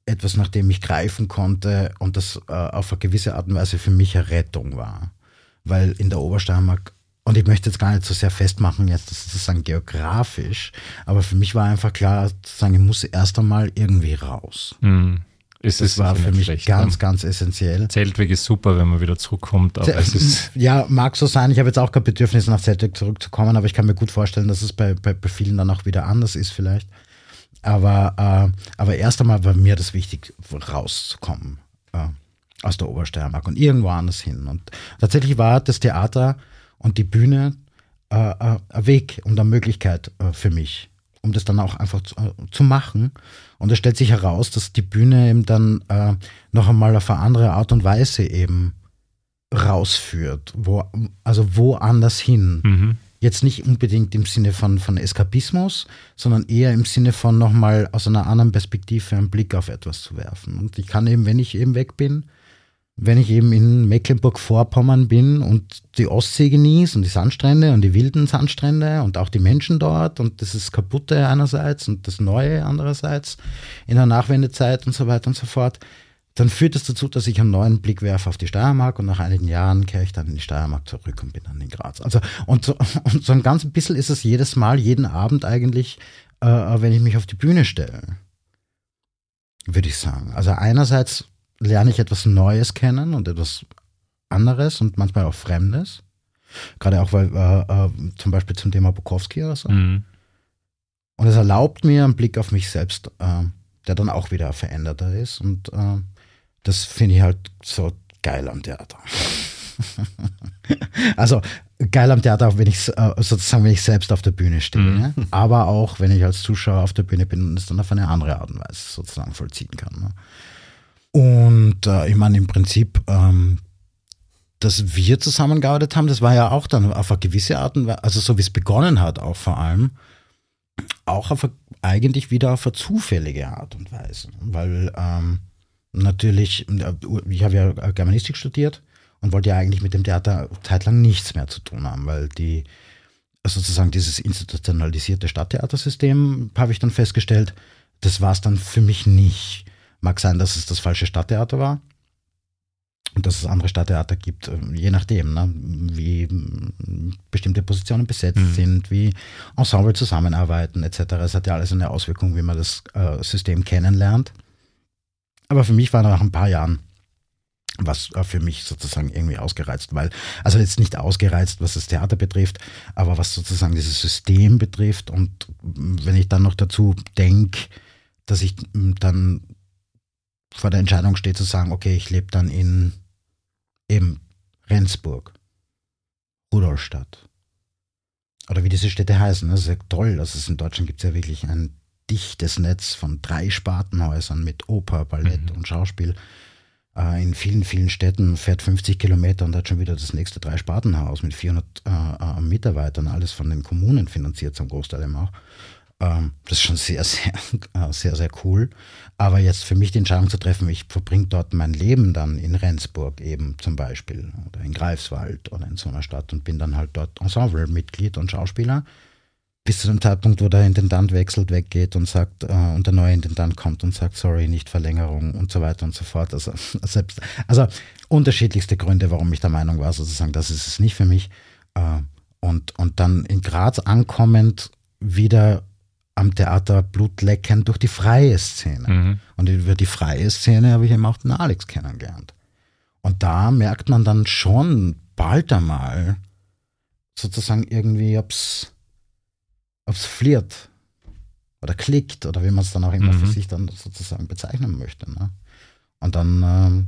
etwas, nach dem ich greifen konnte und das äh, auf eine gewisse Art und Weise für mich eine Rettung war. Weil in der Obersteiermark, und ich möchte jetzt gar nicht so sehr festmachen, jetzt das sozusagen geografisch, aber für mich war einfach klar, sozusagen, ich muss erst einmal irgendwie raus. Mhm. Ist das war für mich schlecht, ganz, dann. ganz essentiell. Zeltweg ist super, wenn man wieder zurückkommt. Aber es ist ja, mag so sein. Ich habe jetzt auch kein Bedürfnis, nach Zeltweg zurückzukommen, aber ich kann mir gut vorstellen, dass es bei, bei, bei vielen dann auch wieder anders ist vielleicht. Aber, äh, aber erst einmal war mir das wichtig, rauszukommen aus der Obersteiermark und irgendwo anders hin. Und tatsächlich war das Theater und die Bühne äh, äh ein Weg und eine Möglichkeit äh, für mich, um das dann auch einfach zu, äh, zu, machen. Und es stellt sich heraus, dass die Bühne eben dann noch einmal auf eine andere Art und Weise eben rausführt, wo, also woanders hin. Mhm. Jetzt nicht unbedingt im Sinne von, von Eskapismus, sondern eher im Sinne von nochmal aus einer anderen Perspektive einen Blick auf etwas zu werfen. Und ich kann eben, wenn ich eben weg bin, wenn ich eben in Mecklenburg-Vorpommern bin und die Ostsee genieße und die Sandstrände und die wilden Sandstrände und auch die Menschen dort und das ist Kaputte einerseits und das Neue andererseits in der Nachwendezeit und so weiter und so fort, dann führt das dazu, dass ich einen neuen Blick werfe auf die Steiermark und nach einigen Jahren kehre ich dann in die Steiermark zurück und bin dann in Graz. Also und so, und so ein ganz bisschen ist es jedes Mal, jeden Abend eigentlich, äh, wenn ich mich auf die Bühne stelle, würde ich sagen. Also einerseits lerne ich etwas Neues kennen und etwas anderes und manchmal auch Fremdes. Gerade auch, weil äh, äh, zum Beispiel zum Thema Bukowski oder so. Mhm. Und es erlaubt mir einen Blick auf mich selbst, äh, der dann auch wieder veränderter ist. Und äh, das finde ich halt so geil am Theater. also geil am Theater, wenn ich äh, sozusagen, wenn ich selbst auf der Bühne stehe, mhm. aber auch wenn ich als Zuschauer auf der Bühne bin und es dann auf eine andere Art und Weise sozusagen vollziehen kann. Ne? Und äh, ich meine, im Prinzip, ähm, dass wir zusammengearbeitet haben, das war ja auch dann auf eine gewisse Art und Weise, also so wie es begonnen hat, auch vor allem, auch auf eine, eigentlich wieder auf eine zufällige Art und Weise. Weil ähm, natürlich, ich habe ja Germanistik studiert und wollte ja eigentlich mit dem Theater zeitlang nichts mehr zu tun haben, weil die sozusagen dieses institutionalisierte Stadttheatersystem, habe ich dann festgestellt, das war es dann für mich nicht. Mag sein, dass es das falsche Stadttheater war und dass es andere Stadttheater gibt, äh, je nachdem, ne, wie bestimmte Positionen besetzt mhm. sind, wie Ensemble zusammenarbeiten etc. Es hat ja alles eine Auswirkung, wie man das äh, System kennenlernt. Aber für mich war nach ein paar Jahren was für mich sozusagen irgendwie ausgereizt, weil, also jetzt nicht ausgereizt, was das Theater betrifft, aber was sozusagen dieses System betrifft und wenn ich dann noch dazu denke, dass ich dann vor der Entscheidung stehe zu sagen, okay, ich lebe dann in eben Rendsburg, Rudolstadt oder wie diese Städte heißen, das ist ja toll, also in Deutschland gibt es ja wirklich ein dichtes Netz von drei Spartenhäusern mit Oper, Ballett mhm. und Schauspiel. Äh, in vielen, vielen Städten fährt 50 Kilometer und hat schon wieder das nächste Drei-Spartenhaus mit 400 äh, äh, Mitarbeitern, alles von den Kommunen finanziert zum Großteil eben auch. Ähm, das ist schon sehr, sehr, äh, sehr, sehr cool. Aber jetzt für mich die Entscheidung zu treffen, ich verbringe dort mein Leben dann in Rendsburg eben zum Beispiel oder in Greifswald oder in so einer Stadt und bin dann halt dort Ensemble-Mitglied und Schauspieler bis zu dem Zeitpunkt, wo der Intendant wechselt, weggeht und sagt, äh, und der neue Intendant kommt und sagt, sorry, nicht Verlängerung und so weiter und so fort. Also, selbst, also unterschiedlichste Gründe, warum ich der Meinung war, sozusagen, das ist es nicht für mich. Äh, und, und dann in Graz ankommend wieder am Theater Blutlecken durch die freie Szene. Mhm. Und über die freie Szene habe ich eben auch den Alex kennengelernt. Und da merkt man dann schon bald einmal sozusagen irgendwie, ob es ob es flirt oder klickt oder wie man es dann auch immer mhm. für sich dann sozusagen bezeichnen möchte. Ne? Und dann ähm,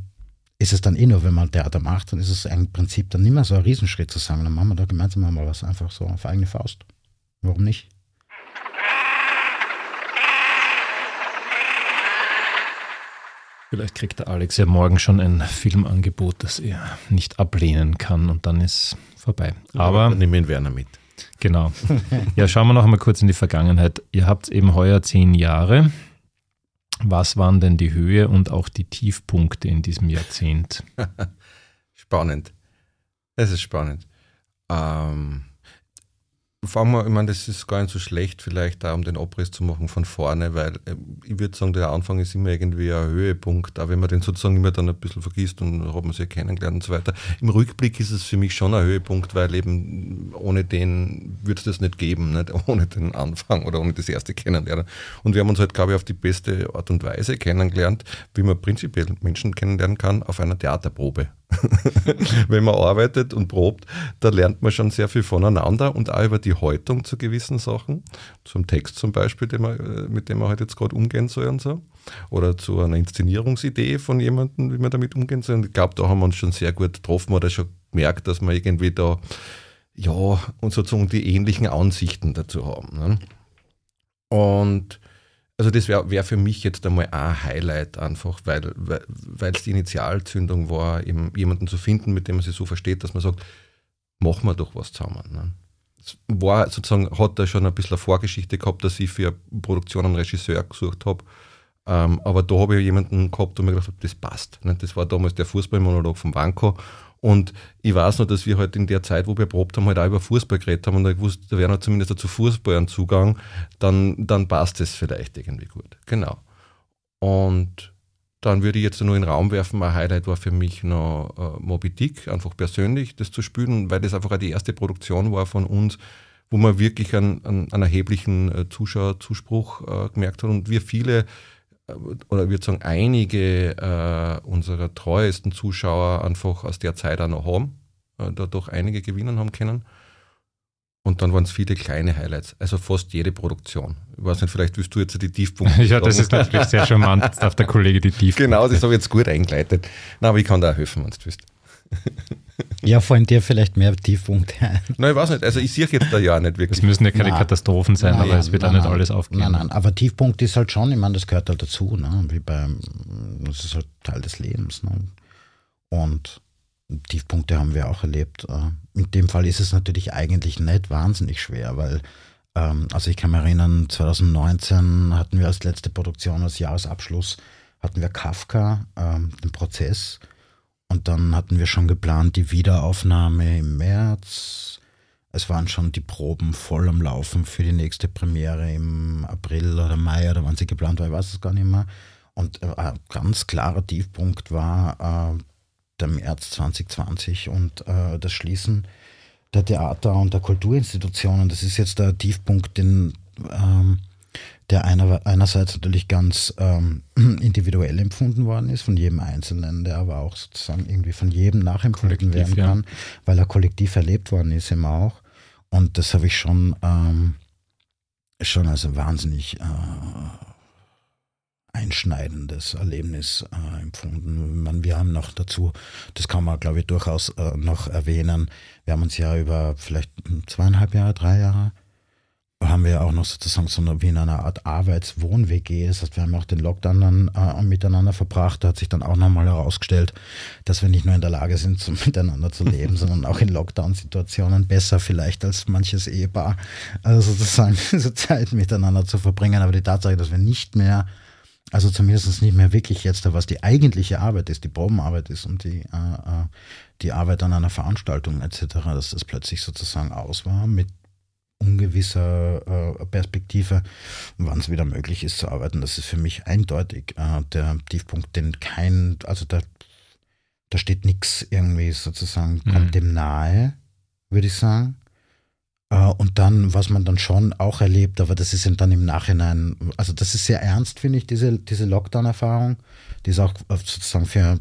ist es dann eh nur, wenn man Theater macht, dann ist es im Prinzip dann nicht mehr so ein Riesenschritt zu sagen, dann machen wir da gemeinsam mal was einfach so auf eigene Faust. Warum nicht? Vielleicht kriegt der Alex ja morgen schon ein Filmangebot, das er nicht ablehnen kann und dann ist vorbei. Aber dann nehmen wir Werner mit. Genau. Ja, schauen wir noch einmal kurz in die Vergangenheit. Ihr habt eben heuer zehn Jahre. Was waren denn die Höhe und auch die Tiefpunkte in diesem Jahrzehnt? spannend. Es ist spannend. Ähm, fangen wir, ich meine, das ist gar nicht so schlecht, vielleicht da um den Abriss zu machen von vorne, weil äh, ich würde sagen, der Anfang ist immer irgendwie ein Höhepunkt, auch wenn man den sozusagen immer dann ein bisschen vergisst und hat man sich kennengelernt und so weiter. Im Rückblick ist es für mich schon ein Höhepunkt, weil eben ohne den würde es das nicht geben, nicht? ohne den Anfang oder ohne das erste Kennenlernen. Und wir haben uns halt, glaube ich, auf die beste Art und Weise kennengelernt, wie man prinzipiell Menschen kennenlernen kann, auf einer Theaterprobe. Wenn man arbeitet und probt, da lernt man schon sehr viel voneinander und auch über die Haltung zu gewissen Sachen. Zum Text zum Beispiel, man, äh, mit dem man halt jetzt gerade umgehen soll und so. Oder zu einer Inszenierungsidee von jemandem, wie man damit umgehen soll. Und ich glaube, da haben wir uns schon sehr gut getroffen oder schon gemerkt, dass wir irgendwie da, ja, und sozusagen die ähnlichen Ansichten dazu haben. Ne? Und also das wäre wär für mich jetzt einmal ein Highlight einfach, weil es weil, die Initialzündung war, jemanden zu finden, mit dem man sich so versteht, dass man sagt, machen wir doch was zusammen. Ne? Es war sozusagen, hat da schon ein bisschen eine Vorgeschichte gehabt, dass ich für Produktion einen Regisseur gesucht habe. Ähm, aber da habe ich jemanden gehabt, wo mir gedacht habe, das passt. Ne? Das war damals der Fußballmonolog von Wanko und ich weiß noch, dass wir halt in der Zeit, wo wir probt haben, halt auch über Fußball geredet haben und da gewusst, da wäre noch zumindest zu Fußball ein Zugang, dann, dann passt es vielleicht irgendwie gut. Genau. Und dann würde ich jetzt nur in den Raum werfen, ein Highlight war für mich noch äh, Moby Dick, einfach persönlich das zu spielen, weil das einfach auch die erste Produktion war von uns, wo man wirklich einen, einen, einen erheblichen äh, Zuschauerzuspruch äh, gemerkt hat und wir viele oder ich würde sagen, einige äh, unserer treuesten Zuschauer einfach aus der Zeit auch noch haben, äh, da doch einige gewinnen haben können. Und dann waren es viele kleine Highlights, also fast jede Produktion. Ich weiß nicht, vielleicht willst du jetzt die Tiefpunkte. ja, das ist natürlich sehr charmant, jetzt darf der Kollege die Tiefpunkte. Genau, das habe ich jetzt gut eingeleitet. Na, aber ich kann da auch helfen, wenn du willst. Ja, fallen dir vielleicht mehr Tiefpunkte ein? Nein, ich weiß nicht. Also ich sehe jetzt da ja nicht wirklich. Es müssen ja keine nein. Katastrophen sein, nein, aber es wird nein, auch nicht alles aufgehen. Nein, nein, aber Tiefpunkt ist halt schon, ich meine, das gehört halt dazu, ne? wie beim, das ist halt Teil des Lebens. Ne? Und Tiefpunkte haben wir auch erlebt. Äh, in dem Fall ist es natürlich eigentlich nicht wahnsinnig schwer, weil, ähm, also ich kann mich erinnern, 2019 hatten wir als letzte Produktion, als Jahresabschluss, hatten wir Kafka, ähm, den Prozess und dann hatten wir schon geplant die Wiederaufnahme im März. Es waren schon die Proben voll am Laufen für die nächste Premiere im April oder Mai oder wann sie geplant war, ich weiß es gar nicht mehr. Und äh, ein ganz klarer Tiefpunkt war äh, der März 2020 und äh, das Schließen der Theater und der Kulturinstitutionen. Das ist jetzt der Tiefpunkt, den ähm, der einer, einerseits natürlich ganz ähm, individuell empfunden worden ist von jedem Einzelnen, der aber auch sozusagen irgendwie von jedem nachempfunden werden kann, ja. weil er kollektiv erlebt worden ist immer auch. Und das habe ich schon, ähm, schon als ein wahnsinnig äh, einschneidendes Erlebnis äh, empfunden. Man, wir haben noch dazu, das kann man glaube ich durchaus äh, noch erwähnen, wir haben uns ja über vielleicht zweieinhalb Jahre, drei Jahre haben wir auch noch sozusagen so eine, wie in einer Art Arbeits-Wohn-WG. Das heißt, wir haben auch den Lockdown dann äh, miteinander verbracht. Da hat sich dann auch nochmal herausgestellt, dass wir nicht nur in der Lage sind, so miteinander zu leben, sondern auch in Lockdown-Situationen besser vielleicht als manches Ehepaar, also sozusagen diese Zeit miteinander zu verbringen. Aber die Tatsache, dass wir nicht mehr, also zumindest nicht mehr wirklich jetzt, was die eigentliche Arbeit ist, die Probenarbeit ist und die, äh, äh die Arbeit an einer Veranstaltung etc., dass das plötzlich sozusagen aus war mit ungewisser äh, Perspektive, wann es wieder möglich ist zu arbeiten. Das ist für mich eindeutig äh, der Tiefpunkt, den kein, also da, da steht nichts irgendwie sozusagen, kommt mhm. dem nahe, würde ich sagen. Äh, und dann, was man dann schon auch erlebt, aber das ist dann im Nachhinein, also das ist sehr ernst, finde ich, diese, diese Lockdown-Erfahrung. Die ist auch sozusagen für,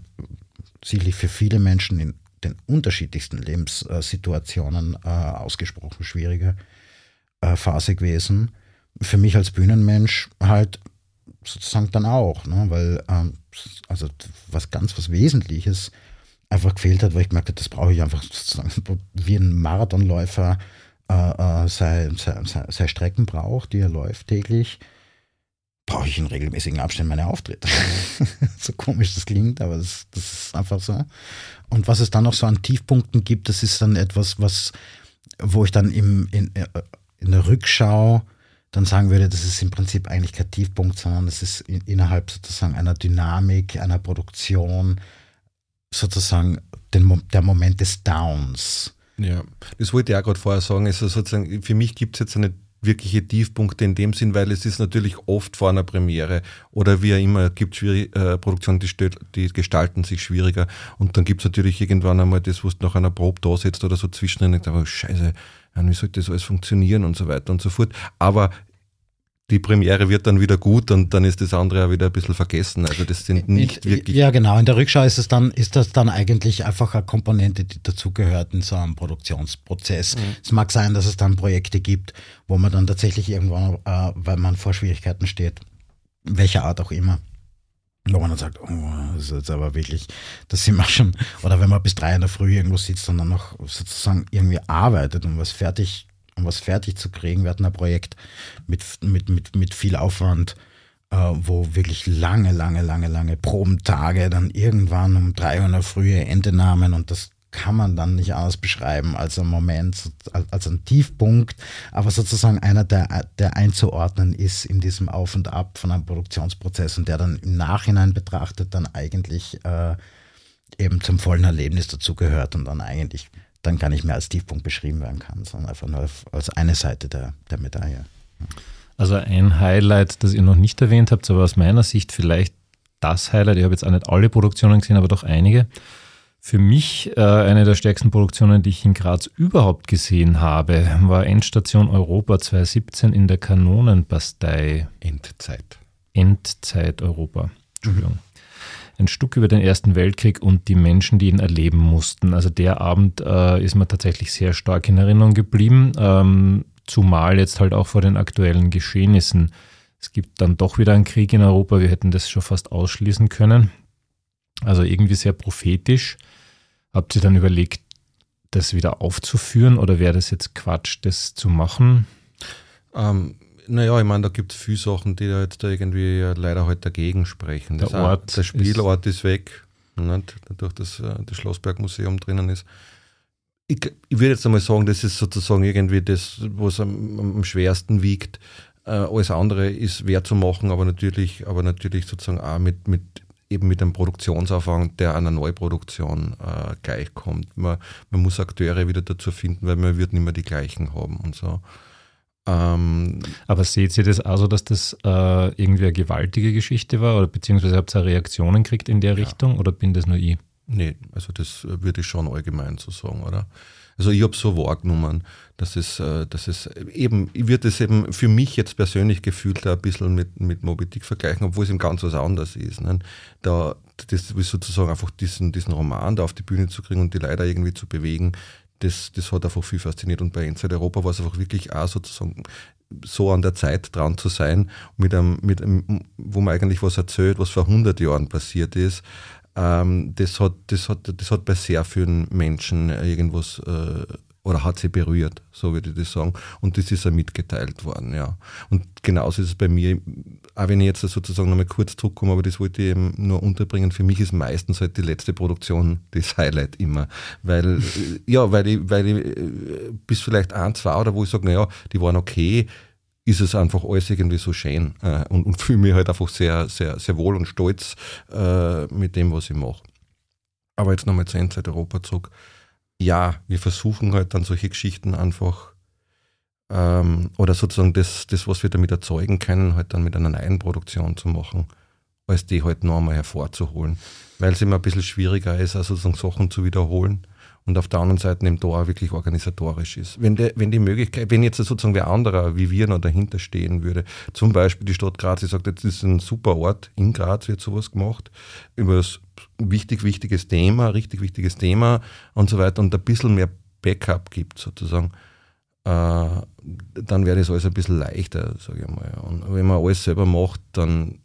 sicherlich für viele Menschen in den unterschiedlichsten Lebenssituationen äh, ausgesprochen schwieriger äh, Phase gewesen. Für mich als Bühnenmensch halt sozusagen dann auch, ne? weil ähm, also was ganz was Wesentliches einfach gefehlt hat, weil ich gemerkt habe, das brauche ich einfach sozusagen wie ein Marathonläufer äh, äh, seine, seine, seine Strecken braucht, die er läuft täglich, brauche ich in regelmäßigen Abständen meine Auftritte. so komisch das klingt, aber das, das ist einfach so. Und was es dann noch so an Tiefpunkten gibt, das ist dann etwas, was, wo ich dann im, in, äh, in der Rückschau dann sagen würde, das ist im Prinzip eigentlich kein Tiefpunkt, sondern es ist in, innerhalb sozusagen einer Dynamik, einer Produktion, sozusagen den, der Moment des Downs. Ja, das wollte ich auch gerade vorher sagen. Also sozusagen, für mich gibt es jetzt eine wirkliche Tiefpunkte in dem Sinn, weil es ist natürlich oft vor einer Premiere oder wie auch immer, gibt schwierig, äh, Produktionen, die, die gestalten sich schwieriger und dann gibt es natürlich irgendwann einmal das, wo du nach einer Probe da sitzt oder so zwischendrin und denkst, oh, scheiße, wie sollte das alles funktionieren und so weiter und so fort. Aber die Premiere wird dann wieder gut und dann ist das andere auch wieder ein bisschen vergessen. Also das sind nicht wirklich. Ja, genau. In der Rückschau ist es dann, ist das dann eigentlich einfach eine Komponente, die dazugehört in so einem Produktionsprozess. Mhm. Es mag sein, dass es dann Projekte gibt, wo man dann tatsächlich irgendwann, äh, weil man vor Schwierigkeiten steht, welcher Art auch immer, wo man dann sagt, oh, das ist jetzt aber wirklich, das sind wir schon, oder wenn man bis drei in der Früh irgendwo sitzt und dann noch sozusagen irgendwie arbeitet und was fertig um was fertig zu kriegen. Wir hatten ein Projekt mit, mit, mit, mit viel Aufwand, äh, wo wirklich lange, lange, lange, lange Probentage dann irgendwann um drei Uhr in der Früh Ende nahmen und das kann man dann nicht anders beschreiben als ein Moment, als ein Tiefpunkt, aber sozusagen einer, der, der einzuordnen ist in diesem Auf und Ab von einem Produktionsprozess und der dann im Nachhinein betrachtet dann eigentlich äh, eben zum vollen Erlebnis dazugehört und dann eigentlich dann gar nicht mehr als Tiefpunkt beschrieben werden kann, sondern einfach nur als eine Seite der, der Medaille. Also ein Highlight, das ihr noch nicht erwähnt habt, aber aus meiner Sicht vielleicht das Highlight, ich habe jetzt auch nicht alle Produktionen gesehen, aber doch einige. Für mich äh, eine der stärksten Produktionen, die ich in Graz überhaupt gesehen habe, war Endstation Europa 2017 in der Kanonenbastei. Endzeit. Endzeit Europa. Entschuldigung ein Stück über den Ersten Weltkrieg und die Menschen, die ihn erleben mussten. Also der Abend äh, ist mir tatsächlich sehr stark in Erinnerung geblieben, ähm, zumal jetzt halt auch vor den aktuellen Geschehnissen. Es gibt dann doch wieder einen Krieg in Europa, wir hätten das schon fast ausschließen können. Also irgendwie sehr prophetisch. Habt ihr dann überlegt, das wieder aufzuführen oder wäre das jetzt Quatsch, das zu machen? Ähm, naja, ich meine, da gibt es viele Sachen, die da jetzt da irgendwie leider halt dagegen sprechen. Der, Ort der Spielort ist, ist weg, nicht? dadurch, dass äh, das Schlossbergmuseum drinnen ist. Ich, ich würde jetzt einmal sagen, das ist sozusagen irgendwie das, was am, am schwersten wiegt. Äh, alles andere ist wert zu machen, aber natürlich, aber natürlich sozusagen auch mit, mit eben mit einem Produktionsaufwand, der einer Neuproduktion äh, gleichkommt. Man, man muss Akteure wieder dazu finden, weil man wird nicht mehr die gleichen haben und so. Ähm, Aber seht ihr das also, dass das äh, irgendwie eine gewaltige Geschichte war oder beziehungsweise habt ihr Reaktionen gekriegt in der ja. Richtung oder bin das nur ich? Nee, also das würde ich schon allgemein so sagen, oder? Also ich habe so wahrgenommen, dass es, äh, dass es eben, ich würde es eben für mich jetzt persönlich gefühlt ein bisschen mit, mit Moby Dick vergleichen, obwohl es eben ganz was anderes ist. Ne? Da, das sozusagen einfach diesen, diesen Roman da auf die Bühne zu kriegen und die Leute irgendwie zu bewegen, das, das hat einfach viel fasziniert. Und bei Inside Europa war es einfach wirklich auch sozusagen so an der Zeit dran zu sein, mit einem, mit einem, wo man eigentlich was erzählt, was vor 100 Jahren passiert ist. Ähm, das, hat, das, hat, das hat bei sehr vielen Menschen irgendwas äh, oder hat sie berührt, so würde ich das sagen. Und das ist ja mitgeteilt worden, ja. Und genauso ist es bei mir, auch wenn ich jetzt sozusagen nochmal kurz zurückkomme, aber das wollte ich eben nur unterbringen, für mich ist meistens halt die letzte Produktion das Highlight immer. Weil, äh, ja, weil ich, weil ich äh, bis vielleicht ein, zwei oder wo ich sage, naja, die waren okay, ist es einfach alles irgendwie so schön äh, und, und fühle mich halt einfach sehr, sehr, sehr wohl und stolz äh, mit dem, was ich mache. Aber jetzt nochmal zur Endzeit Europa zurück ja, wir versuchen halt dann solche Geschichten einfach ähm, oder sozusagen das, das, was wir damit erzeugen können, halt dann mit einer neuen Produktion zu machen, als die halt noch einmal hervorzuholen. Weil es immer ein bisschen schwieriger ist, also sozusagen Sachen zu wiederholen und auf der anderen Seite da auch wirklich organisatorisch ist. Wenn, de, wenn die Möglichkeit, wenn jetzt sozusagen wer anderer wie wir noch dahinter stehen würde, zum Beispiel die Stadt Graz, die sagt, das ist ein super Ort, in Graz wird sowas gemacht, über das wichtig, wichtiges Thema, richtig wichtiges Thema und so weiter und ein bisschen mehr Backup gibt sozusagen, äh, dann wäre das alles ein bisschen leichter, sage ich mal. Und wenn man alles selber macht, dann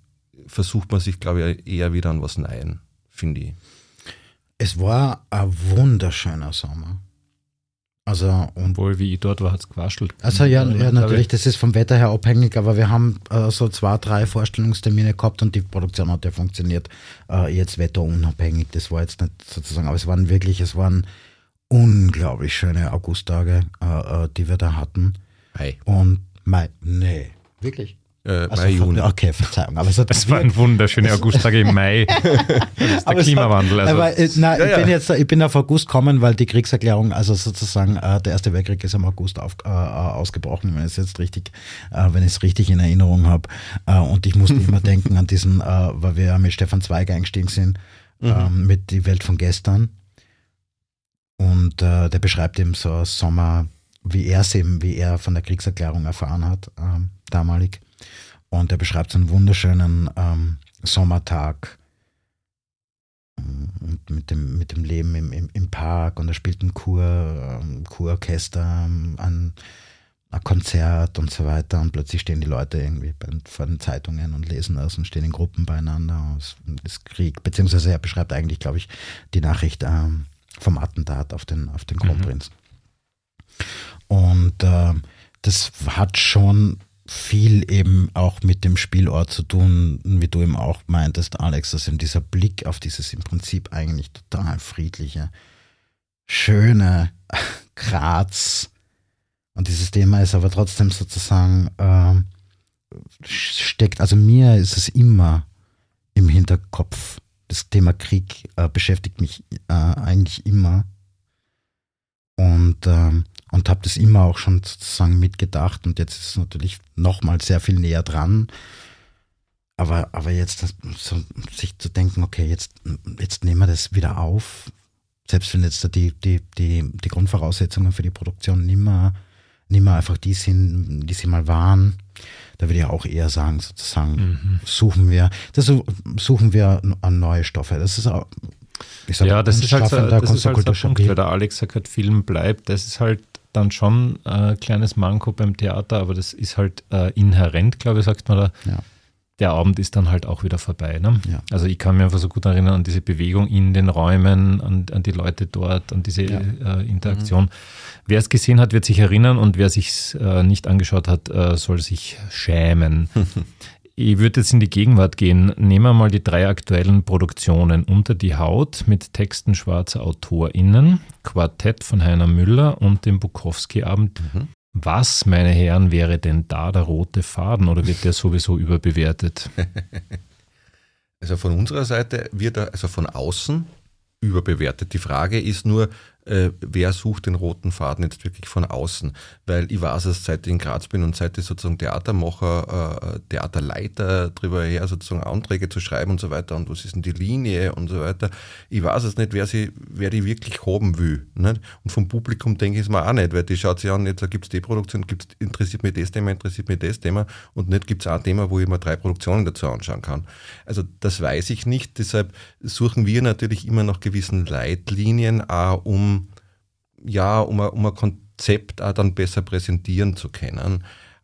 versucht man sich, glaube ich, eher wieder an was Neuem, finde ich. Es war ein wunderschöner Sommer. Also, und Wohl, wie ich dort war, hat es gewaschelt. Also ja, ja, natürlich, das ist vom Wetter her abhängig, aber wir haben äh, so zwei, drei Vorstellungstermine gehabt und die Produktion hat ja funktioniert. Äh, jetzt wetterunabhängig, das war jetzt nicht sozusagen, aber es waren wirklich, es waren unglaublich schöne Augusttage, äh, äh die wir da hatten. Hi. Und Mai, nee, wirklich? Äh, Also Mai, Juni. Okay, Verzeihung. Aber es Es war ein wunderschöner Augusttag im Mai. Das ist der Klimawandel. Also, aber, äh, nein, Ja, ich ja. bin jetzt, ich bin auf August gekommen, weil die Kriegserklärung, also sozusagen äh, der Erste Weltkrieg ist im August auf, äh, äh, ausgebrochen, wenn ich es jetzt richtig, äh, wenn ich es richtig in Erinnerung habe. Äh, und ich musste immer denken an diesen, äh, weil wir ja mit Stefan Zweig eingestiegen sind, ähm, mit Die Welt von gestern. Und äh, der beschreibt eben so Sommer, wie er es eben, wie er von der Kriegserklärung erfahren hat, ähm, damalig. Und er beschreibt so einen wunderschönen ähm, Sommertag ähm, und mit dem, mit dem Leben im, im, im Park. Und er spielt ein Kur, ähm, Kurorchester, ähm, ein, ein Konzert und so weiter. Und plötzlich stehen die Leute irgendwie bei, vor den Zeitungen und lesen das und stehen in Gruppen beieinander. Und es ist Krieg, beziehungsweise er beschreibt eigentlich, glaube ich, die Nachricht ähm, vom Attentat auf den, auf den Kronprinz. Und ähm, das hat schon viel eben auch mit dem Spielort zu tun, wie du eben auch meintest, Alex, dass eben dieser Blick auf dieses im Prinzip eigentlich total friedliche, schöne Graz. Und dieses Thema ist aber trotzdem sozusagen ähm, steckt, also mir ist es immer im Hinterkopf. Das Thema Krieg äh, beschäftigt mich äh, eigentlich immer. Und ähm, und habe das immer auch schon sozusagen mitgedacht und jetzt ist es natürlich nochmal sehr viel näher dran. Aber, aber jetzt so, sich zu denken, okay, jetzt, jetzt nehmen wir das wieder auf, selbst wenn jetzt die, die, die, die Grundvoraussetzungen für die Produktion nimmer, nimmer einfach die sind, die sie mal waren, da würde ich auch eher sagen, sozusagen, suchen wir, das suchen wir an neue Stoffe. Das ist auch, ich sag, ja, das ist halt, so, das ist halt der Punkt, weil der Alex sagt, halt, Film bleibt. Das ist halt dann schon ein kleines Manko beim Theater, aber das ist halt äh, inhärent, glaube ich, sagt man da. Ja. Der Abend ist dann halt auch wieder vorbei. Ne? Ja. Also ich kann mich einfach so gut erinnern an diese Bewegung in den Räumen, an, an die Leute dort, an diese Ja. äh, Interaktion. Wer es gesehen hat, wird sich erinnern und wer sich äh, nicht angeschaut hat, äh, soll sich schämen. Ich würde jetzt in die Gegenwart gehen. Nehmen wir mal die drei aktuellen Produktionen. Unter die Haut mit Texten schwarzer AutorInnen, Quartett von Heiner Müller und dem Bukowski-Abend. Was, meine Herren, wäre denn da der rote Faden oder wird der sowieso überbewertet? Also von unserer Seite wird er, also von außen, überbewertet. Die Frage ist nur, äh, wer sucht den roten Faden jetzt wirklich von außen? Weil ich weiß es, seit ich in Graz bin und seit ich sozusagen Theatermacher, äh, Theaterleiter drüber her, sozusagen Anträge zu schreiben und so weiter und was ist denn die Linie und so weiter. Ich weiß es nicht, wer, sie, wer die wirklich haben will. Nicht? Und vom Publikum denke ich es mir auch nicht, weil die schaut sich an, jetzt gibt es die Produktion, gibt's, interessiert mich das Thema, interessiert mich das Thema und nicht gibt es ein Thema, wo ich mir drei Produktionen dazu anschauen kann. Also das weiß ich nicht, deshalb suchen wir natürlich immer nach gewissen Leitlinien, auch um ja, um ein, um ein Konzept auch dann besser präsentieren zu können.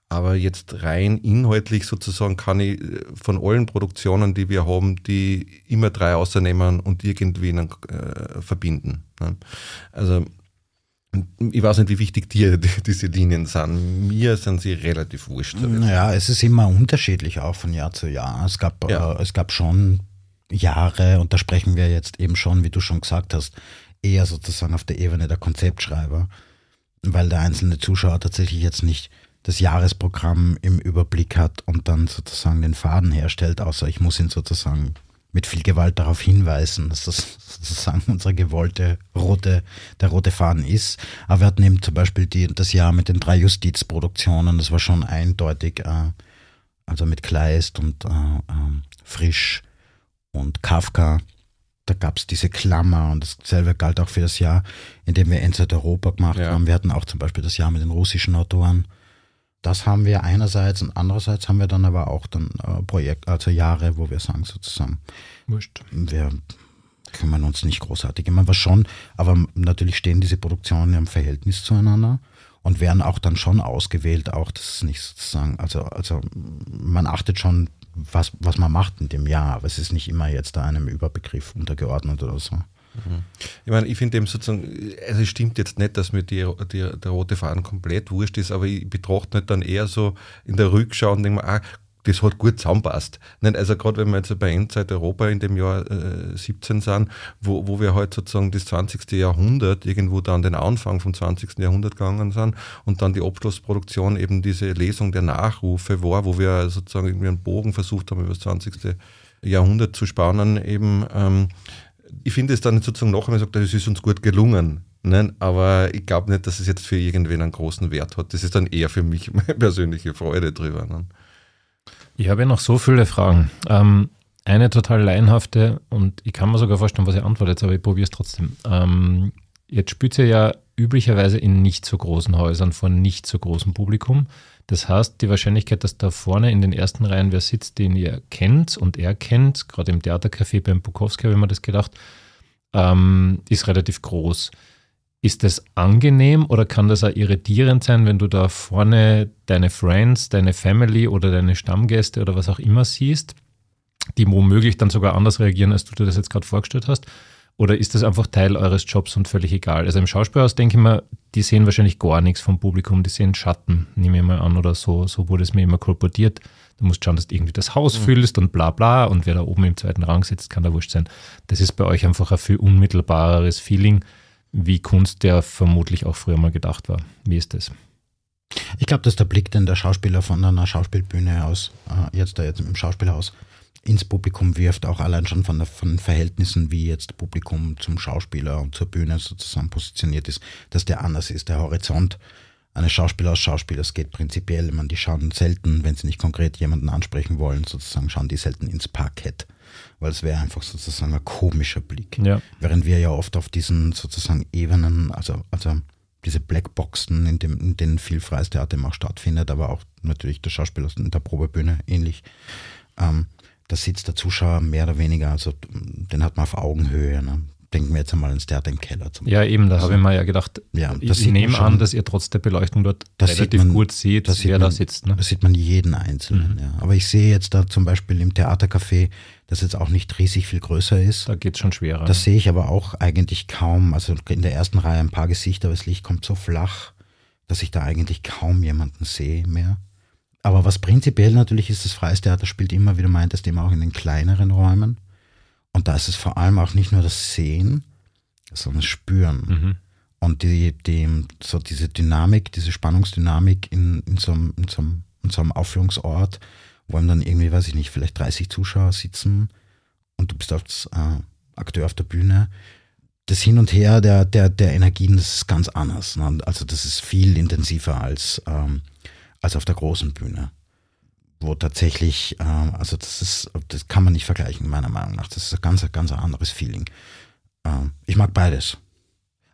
Aber jetzt rein inhaltlich sozusagen kann ich äh, von allen Produktionen, die wir haben, die immer drei außernehmen und irgendwie in, äh, verbinden. Ne? Also ich weiß nicht, wie wichtig dir die, diese Linien sind. Mir sind sie relativ wurscht. Naja, es ist immer unterschiedlich auch von Jahr zu Jahr. Es gab, Ja. äh, es gab schon Jahre, und da sprechen wir jetzt eben schon, wie du schon gesagt hast, eher sozusagen auf der Ebene der Konzeptschreiber, weil der einzelne Zuschauer tatsächlich jetzt nicht das Jahresprogramm im Überblick hat und dann sozusagen den Faden herstellt, außer ich muss ihn sozusagen mit viel Gewalt darauf hinweisen, dass das sozusagen unsere gewollte rote, der rote Faden ist. Aber wir hatten eben zum Beispiel die, das Jahr mit den drei Justizproduktionen, das war schon eindeutig, äh, also mit Kleist und äh, ähm, Frisch und Kafka. Da gab es diese Klammer und dasselbe galt auch für das Jahr, in dem wir Endzeit Europa gemacht Ja. haben. Wir hatten auch zum Beispiel das Jahr mit den russischen Autoren. Das haben wir einerseits und andererseits haben wir dann aber auch dann äh, Projekt, also Jahre, wo wir sagen sozusagen, Wurscht. wir kümmern uns nicht großartig immer was schon, aber natürlich stehen diese Produktionen im Verhältnis zueinander und werden auch dann schon ausgewählt, auch das ist nicht sozusagen, also, also man achtet schon, was, was man macht in dem Jahr, aber es ist nicht immer jetzt da einem Überbegriff untergeordnet oder so. Ich meine, ich finde eben sozusagen, also es stimmt jetzt nicht, dass mir die, die, der rote Faden komplett wurscht ist, aber ich betrachte nicht dann eher so in der Rückschau und denke mir, ah, das hat gut zusammenpasst. Nicht? Also gerade wenn wir jetzt bei Endzeit Europa in dem Jahr äh, 17 sind, wo, wo wir halt sozusagen das 20. Jahrhundert irgendwo dann den Anfang vom 20. Jahrhundert gegangen sind und dann die Abschlussproduktion eben diese Lesung der Nachrufe war, wo wir sozusagen irgendwie einen Bogen versucht haben, über das 20. Jahrhundert zu spannen eben. Ähm, ich finde es dann sozusagen noch einmal gesagt, das ist uns gut gelungen. Nein, aber ich glaube nicht, dass es jetzt für irgendwen einen großen Wert hat. Das ist dann eher für mich meine persönliche Freude drüber. Ne? Ich habe ja noch so viele Fragen. Ähm, eine total laienhafte und ich kann mir sogar vorstellen, was ihr antwortet, aber ich probiere es trotzdem. Ähm, jetzt spielt ihr ja üblicherweise in nicht so großen Häusern vor nicht so großem Publikum. Das heißt, die Wahrscheinlichkeit, dass da vorne in den ersten Reihen wer sitzt, den ihr kennt und er kennt, gerade im Theatercafé beim Bukowski habe ich mir das gedacht, ähm, ist relativ groß. Ist das angenehm oder kann das auch irritierend sein, wenn du da vorne deine Friends, deine Family oder deine Stammgäste oder was auch immer siehst, die womöglich dann sogar anders reagieren, als du dir das jetzt gerade vorgestellt hast? Oder ist das einfach Teil eures Jobs und völlig egal? Also im Schauspielhaus denke ich mir, die sehen wahrscheinlich gar nichts vom Publikum, die sehen Schatten, nehme ich mal an, oder so. So wurde es mir immer kolportiert. Du musst schauen, dass du irgendwie das Haus mhm. füllst und bla bla und wer da oben im zweiten Rang sitzt, kann da wurscht sein. Das ist bei euch einfach ein viel unmittelbareres Feeling wie Kunst der vermutlich auch früher mal gedacht war. Wie ist das? Ich glaube, dass der Blick, den der Schauspieler von einer Schauspielbühne aus, äh, jetzt da jetzt im Schauspielhaus, ins Publikum wirft, auch allein schon von, der, von Verhältnissen, wie jetzt Publikum zum Schauspieler und zur Bühne sozusagen positioniert ist, dass der anders ist. Der Horizont eines Schauspielers, Schauspielers geht prinzipiell, man, die schauen selten, wenn sie nicht konkret jemanden ansprechen wollen, sozusagen schauen die selten ins Parkett weil es wäre einfach sozusagen ein komischer Blick. Ja. Während wir ja oft auf diesen sozusagen Ebenen, also, also diese Blackboxen, in, dem, in denen viel freies Theater auch stattfindet, aber auch natürlich der Schauspieler in der Probebühne ähnlich. Ähm, da sitzt der Zuschauer mehr oder weniger, also den hat man auf Augenhöhe. Ne? denken wir jetzt einmal ins Theater im Keller. Zum ja, eben, da also, habe ich mir ja gedacht, ja, ich nehme an, dass ihr trotz der Beleuchtung dort relativ man, gut seht, wer man, da sitzt. Ne? Da sieht man jeden Einzelnen, mhm. ja. Aber ich sehe jetzt da zum Beispiel im Theatercafé, das jetzt auch nicht riesig viel größer ist. Da geht es schon schwerer. Das sehe ich aber auch eigentlich kaum. Also in der ersten Reihe ein paar Gesichter, aber das Licht kommt so flach, dass ich da eigentlich kaum jemanden sehe mehr. Aber was prinzipiell natürlich ist, das Freies Theater spielt immer, wie du meintest, immer auch in den kleineren Räumen. Und da ist es vor allem auch nicht nur das Sehen, sondern das Spüren. Mhm. Und die, die, so diese Dynamik, diese Spannungsdynamik in, in, so einem, in, so einem, in so einem Aufführungsort, wo einem dann irgendwie, weiß ich nicht, vielleicht 30 Zuschauer sitzen und du bist als äh, Akteur auf der Bühne. Das Hin und Her der, der, der Energien, das ist ganz anders. Ne? Also das ist viel intensiver als, ähm, als auf der großen Bühne wo tatsächlich, äh, also das ist, das kann man nicht vergleichen, meiner Meinung nach. Das ist ein ganz, ganz anderes Feeling. Äh, ich mag beides.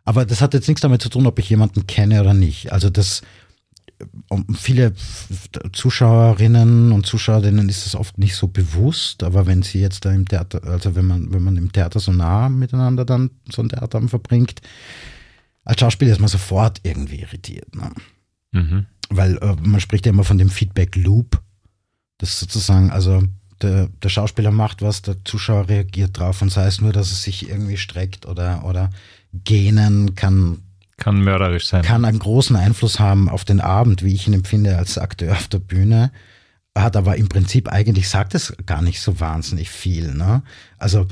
Aber das hat jetzt nichts damit zu tun, ob ich jemanden kenne oder nicht. Also das, um viele Zuschauerinnen und Zuschauer, denen ist das oft nicht so bewusst, aber wenn sie jetzt da im Theater, also wenn man, wenn man im Theater so nah miteinander dann so ein Theater verbringt, als Schauspieler ist man sofort irgendwie irritiert. Ne? Mhm. Weil äh, man spricht ja immer von dem Feedback Loop. Das sozusagen, also der, der Schauspieler macht was, der Zuschauer reagiert drauf und sei es nur, dass es sich irgendwie streckt oder, oder gähnen kann. Kann mörderisch sein. Kann einen großen Einfluss haben auf den Abend, wie ich ihn empfinde als Akteur auf der Bühne. Hat aber im Prinzip eigentlich sagt es gar nicht so wahnsinnig viel. Ne? Also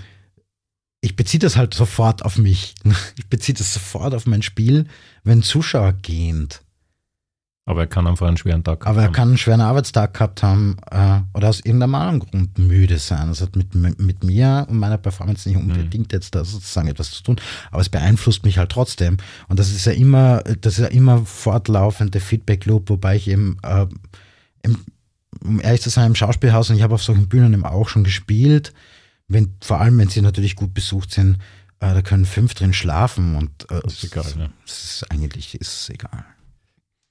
ich beziehe das halt sofort auf mich. Ich beziehe das sofort auf mein Spiel, wenn Zuschauer gähnt. Aber er kann einfach einen schweren Tag gehabt haben. Aber er kann einen schweren Arbeitstag gehabt haben äh, oder aus irgendeinem anderen Grund müde sein. Das hat mit, mit mir und meiner Performance nicht unbedingt mhm. jetzt da sozusagen etwas zu tun, aber es beeinflusst mich halt trotzdem. Und das ist ja immer, das ist ja immer fortlaufende Feedback-Loop, wobei ich eben, äh, im, um ehrlich zu sein, im Schauspielhaus und ich habe auf solchen Bühnen eben auch schon gespielt, wenn, vor allem wenn sie natürlich gut besucht sind, äh, da können fünf drin schlafen und äh, das ist egal. Ne? Das ist eigentlich ist es egal.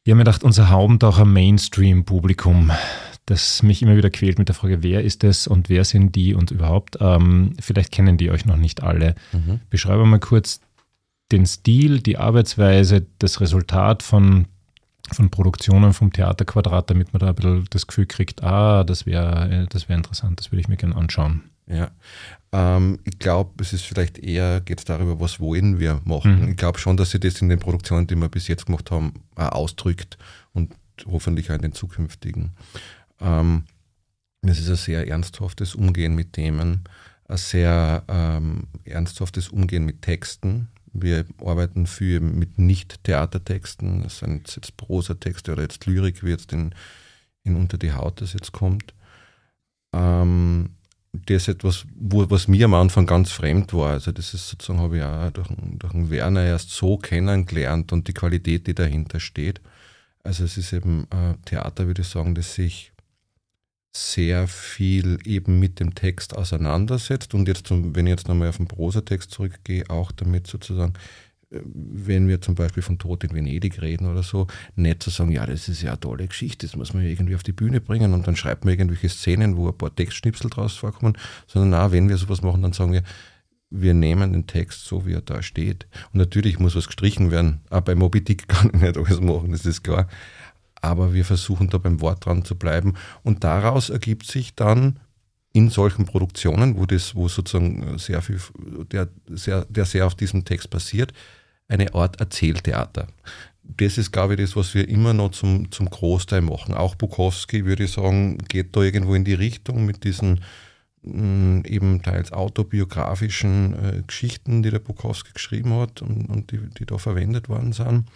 Ich habe mir gedacht, unser Haubentaucher Mainstream-Publikum, das mich immer wieder quält mit der Frage, wer ist es und wer sind die und überhaupt. Ähm, vielleicht kennen die euch noch nicht alle. Mhm. Beschreibe mal kurz den Stil, die Arbeitsweise, das Resultat von, von Produktionen vom Theaterquadrat, damit man da ein bisschen das Gefühl kriegt, ah, das wäre das wär interessant, das würde ich mir gerne anschauen. Ja, ähm, ich glaube, es ist vielleicht eher, geht es darüber, was wollen wir machen. Mhm. Ich glaube schon, dass sie das in den Produktionen, die wir bis jetzt gemacht haben, auch ausdrückt und hoffentlich auch in den zukünftigen. Ähm, Es ist ein sehr ernsthaftes Umgehen mit Themen, ein sehr ähm, ernsthaftes Umgehen mit Texten. Wir arbeiten viel mit Nicht-Theatertexten, das sind jetzt Prosatexte oder jetzt Lyrik, wie jetzt in, in Unter die Haut das jetzt kommt. Ähm, das ist etwas, wo, was mir am Anfang ganz fremd war. Also das ist sozusagen, habe ich auch durch, durch den Werner erst so kennengelernt und die Qualität, die dahinter steht. Also es ist eben äh, Theater, würde ich sagen, das sich sehr viel eben mit dem Text auseinandersetzt und jetzt, wenn ich jetzt nochmal auf den Prosatext zurückgehe, auch damit sozusagen, wenn wir zum Beispiel von Tod in Venedig reden oder so, nicht zu sagen, ja, das ist ja eine tolle Geschichte, das muss man irgendwie auf die Bühne bringen und dann schreibt man irgendwelche Szenen, wo ein paar Textschnipsel draus vorkommen, sondern auch, wenn wir sowas machen, dann sagen wir, wir nehmen den Text so, wie er da steht. Und natürlich muss was gestrichen werden. Auch bei Moby Dick kann ich nicht alles machen, das ist klar aber wir versuchen da beim Wort dran zu bleiben. Und daraus ergibt sich dann in solchen Produktionen, wo das, wo sozusagen sehr viel, der sehr, der sehr auf diesem Text basiert, eine Art Erzähltheater. Das ist, glaube ich, das, was wir immer noch zum, zum Großteil machen. Auch Bukowski, würde ich sagen, geht da irgendwo in die Richtung mit diesen mh, mm, eben teils autobiografischen äh, Geschichten, die der Bukowski geschrieben hat und, und die, die da verwendet worden sind.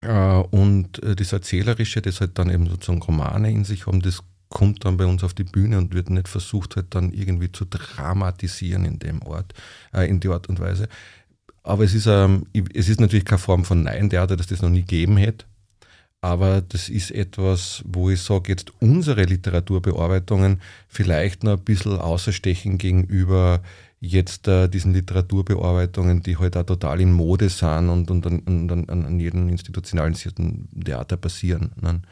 Äh, und äh, das Erzählerische, das halt dann eben sozusagen Romane in sich haben, das kommt dann bei uns auf die Bühne und wird nicht versucht, halt dann irgendwie zu dramatisieren in dem Ort, äh, in die Art und Weise. Aber es ist, ähm, es ist natürlich keine Form von Nein-Theater, dass das noch nie gegeben hätte. Aber das ist etwas, wo ich sage, jetzt unsere Literaturbearbeitungen vielleicht noch ein bisschen außerstechen gegenüber jetzt äh, diesen Literaturbearbeitungen, die halt auch total in Mode sind und, und, und, und an, jedem institutionalisierten Theater passieren. Ne?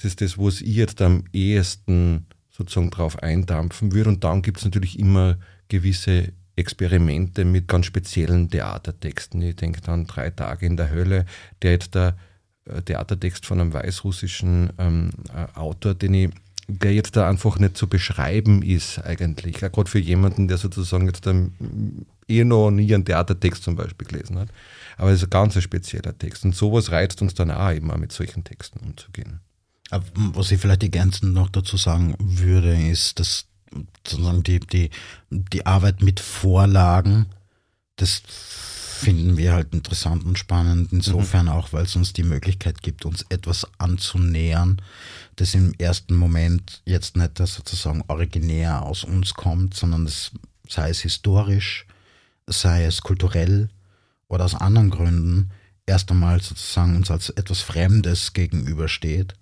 Das ist das, wo es ich jetzt am ehesten sozusagen drauf eindampfen würde. Und dann gibt es natürlich immer gewisse Experimente mit ganz speziellen Theatertexten. Ich denke dann Drei Tage in der Hölle, der jetzt der äh, Theatertext von einem weißrussischen ähm, äh, Autor, den ich der jetzt da einfach nicht zu beschreiben ist eigentlich. Gerade für jemanden, der sozusagen jetzt dann eh noch nie einen Theatertext zum Beispiel gelesen hat. Aber es ist ein ganz spezieller Text. Und sowas reizt uns dann auch immer mit solchen Texten umzugehen. Was ich vielleicht ergänzend noch dazu sagen würde, ist, dass sozusagen die, die, die Arbeit mit Vorlagen, das finden wir halt interessant und spannend, insofern mhm. auch, weil es uns die Möglichkeit gibt, uns etwas anzunähern, das im ersten Moment jetzt nicht sozusagen originär aus uns kommt, sondern das, sei es historisch, sei es kulturell oder aus anderen Gründen, erst einmal sozusagen uns als etwas Fremdes gegenübersteht,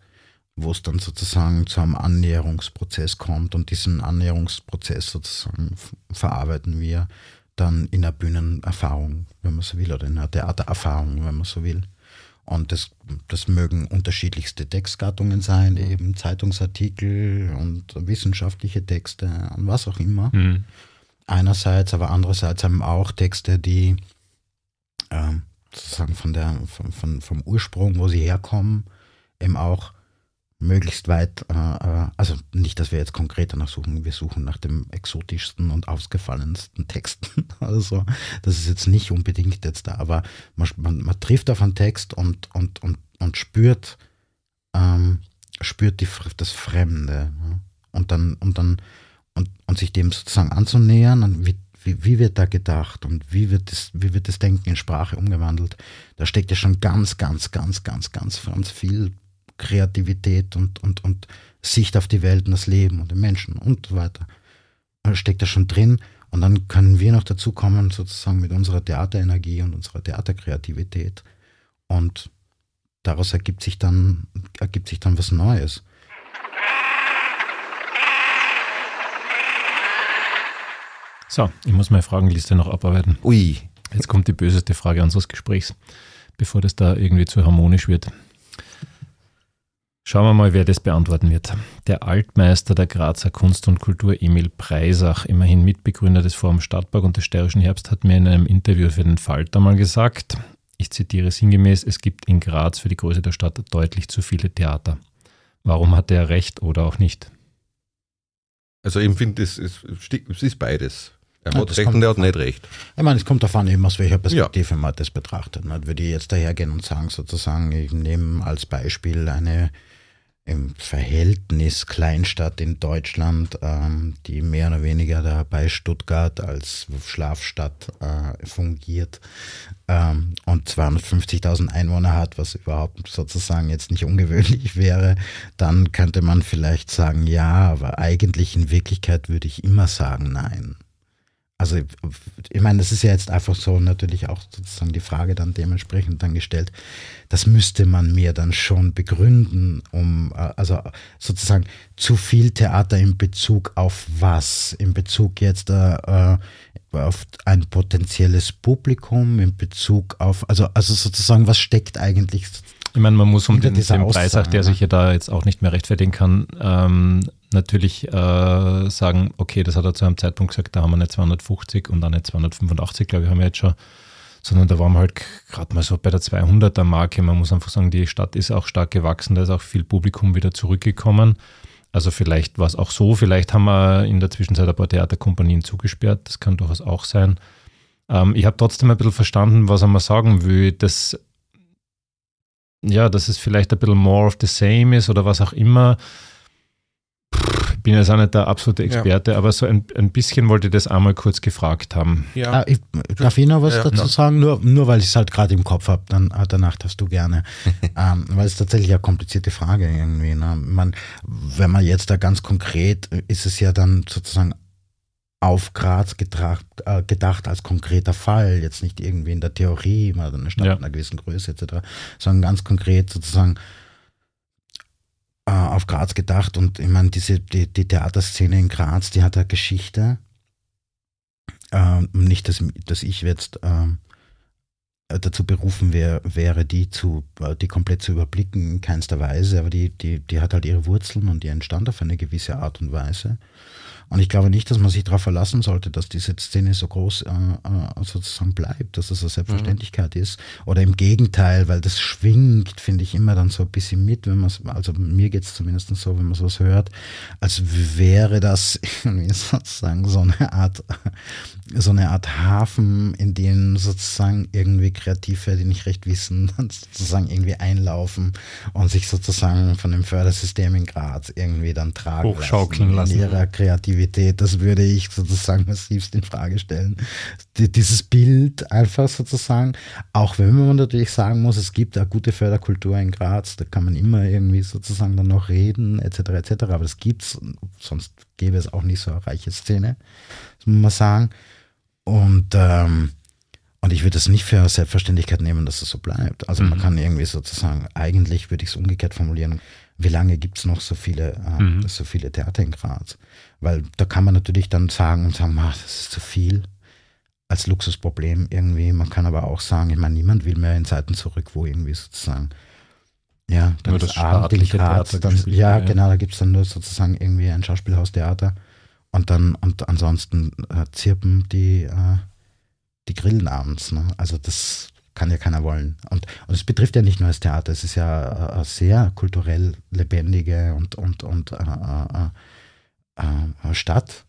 wo es dann sozusagen zu einem Annäherungsprozess kommt und diesen Annäherungsprozess sozusagen verarbeiten wir dann in einer Bühnenerfahrung, wenn man so will, oder in einer Theatererfahrung, wenn man so will. Und das, das mögen unterschiedlichste Textgattungen sein, eben Zeitungsartikel und wissenschaftliche Texte und was auch immer. Mhm. Einerseits, aber andererseits haben auch Texte, die äh, sozusagen von der, von, von, vom Ursprung, wo sie herkommen, eben auch möglichst weit, äh, äh, also nicht, dass wir jetzt konkret danach suchen, wir suchen nach dem exotischsten und ausgefallensten Texten. Also das ist jetzt nicht unbedingt jetzt da, aber man, man, man trifft auf einen Text und, und, und, und spürt, ähm, spürt die, das Fremde. Ja? Und dann, und dann, und, und sich dem sozusagen anzunähern, wie, wie, wie wird da gedacht und wie wird, das, wie wird das Denken in Sprache umgewandelt, da steckt ja schon ganz, ganz, ganz, ganz, ganz, ganz viel Kreativität und, und, und Sicht auf die Welt und das Leben und den Menschen und so weiter. Steckt da schon drin. Und dann können wir noch dazu kommen, sozusagen mit unserer Theaterenergie und unserer Theaterkreativität. Und daraus ergibt sich dann, ergibt sich dann was Neues. So, ich muss meine Fragenliste noch abarbeiten. Ui. Jetzt kommt die böseste Frage unseres Gesprächs, bevor das da irgendwie zu harmonisch wird. Schauen wir mal, wer das beantworten wird. Der Altmeister der Grazer Kunst und Kultur, Emil Preisach, immerhin Mitbegründer des Forum Stadtpark und des Steirischen Herbst, hat mir in einem Interview für den Falter mal gesagt, ich zitiere sinngemäß, es gibt in Graz für die Größe der Stadt deutlich zu viele Theater. Warum hat er recht oder auch nicht? Also ich finde, es ist, es ist beides. Er ja, hat recht und er hat nicht recht. Ich meine, es kommt davon eben, aus welcher Perspektive ja. man das betrachtet. Würde ich jetzt dahergehen und sagen, sozusagen, ich nehme als Beispiel eine im Verhältnis Kleinstadt in Deutschland, ähm, die mehr oder weniger da bei Stuttgart als Schlafstadt äh, fungiert ähm, und 250.000 Einwohner hat, was überhaupt sozusagen jetzt nicht ungewöhnlich wäre, dann könnte man vielleicht sagen, ja, aber eigentlich in Wirklichkeit würde ich immer sagen, nein. Also ich meine, das ist ja jetzt einfach so natürlich auch sozusagen die Frage dann dementsprechend dann gestellt. Das müsste man mir dann schon begründen, um äh, also sozusagen zu viel Theater in Bezug auf was? In Bezug jetzt äh, äh auf ein potenzielles Publikum, in Bezug auf also also sozusagen was steckt eigentlich ich meine, man muss um den, den Preis, der ne? sich ja da jetzt auch nicht mehr rechtfertigen kann, ähm, natürlich äh, sagen, okay, das hat er zu einem Zeitpunkt gesagt, da haben wir nicht 250 und nicht 285, glaube ich, haben wir jetzt schon, sondern da waren wir halt gerade mal so bei der 200er Marke. Man muss einfach sagen, die Stadt ist auch stark gewachsen, da ist auch viel Publikum wieder zurückgekommen. Also vielleicht war es auch so, vielleicht haben wir in der Zwischenzeit ein paar Theaterkompanien zugesperrt, das kann durchaus auch sein. Ähm, ich habe trotzdem ein bisschen verstanden, was er mal sagen will, dass ja, dass es vielleicht ein bisschen more of the same ist oder was auch immer ich bin jetzt auch nicht der absolute Experte, ja. aber so ein, ein bisschen wollte ich das einmal kurz gefragt haben. Ja. Ah, ich, darf ich noch was ja, dazu sagen? Nur, nur weil ich es halt gerade im Kopf habe, dann ah, danach darfst du gerne. ähm, weil es tatsächlich eine komplizierte Frage irgendwie. Ne? Man, wenn man jetzt da ganz konkret, ist es ja dann sozusagen auf Graz gedacht, äh, gedacht als konkreter Fall, jetzt nicht irgendwie in der Theorie, mal eine Stadt ja. einer gewissen Größe etc., sondern ganz konkret sozusagen äh, auf Graz gedacht und ich meine, diese, die, die Theaterszene in Graz, die hat eine Geschichte. Äh, nicht, dass, dass ich jetzt äh, dazu berufen wär, wäre, die zu, die komplett zu überblicken, in keinster Weise, aber die, die, die hat halt ihre Wurzeln und die entstand auf eine gewisse Art und Weise. Und ich glaube nicht, dass man sich darauf verlassen sollte, dass diese Szene so groß äh, äh, sozusagen bleibt, dass das eine Selbstverständlichkeit mhm. ist. Oder im Gegenteil, weil das schwingt, finde ich, immer dann so ein bisschen mit, wenn man also mir geht es zumindest so, wenn man sowas hört, als wäre das irgendwie sozusagen so eine Art, so eine Art Hafen, in den sozusagen irgendwie Kreative, die nicht recht wissen, sozusagen irgendwie einlaufen und sich sozusagen von dem Fördersystem in Graz irgendwie dann tragen Hochschaukeln lassen. In ihrer Kreativität Kreativität, das würde ich sozusagen massivst in Frage stellen. Die, dieses Bild einfach sozusagen, auch wenn man natürlich sagen muss, es gibt eine gute Förderkultur in Graz, da kann man immer irgendwie sozusagen dann noch reden, etc., etc., aber das gibt's, sonst gäbe es auch nicht so eine reiche Szene, muss man sagen. Und, ähm, und ich würde es nicht für Selbstverständlichkeit nehmen, dass es so bleibt. Also mhm. man kann irgendwie sozusagen, eigentlich würde ich es umgekehrt formulieren, wie lange gibt es noch so viele, äh, mhm. so viele Theater in Graz? Weil da kann man natürlich dann sagen und sagen, ach, das ist zu viel als Luxusproblem irgendwie. Man kann aber auch sagen, ich meine, niemand will mehr in Zeiten zurück, wo irgendwie sozusagen, ja, dann nur ist Abend in Graz, dann, ja, ja, genau, da gibt es dann nur sozusagen irgendwie ein Schauspielhaustheater und dann, und ansonsten äh, zirpen die, äh, die Grillen abends. Ne? Also das kann ja keiner wollen. Und, und es betrifft ja nicht nur das Theater, es ist ja äh, eine sehr kulturell lebendige und, und, und äh, äh, äh, Stadt.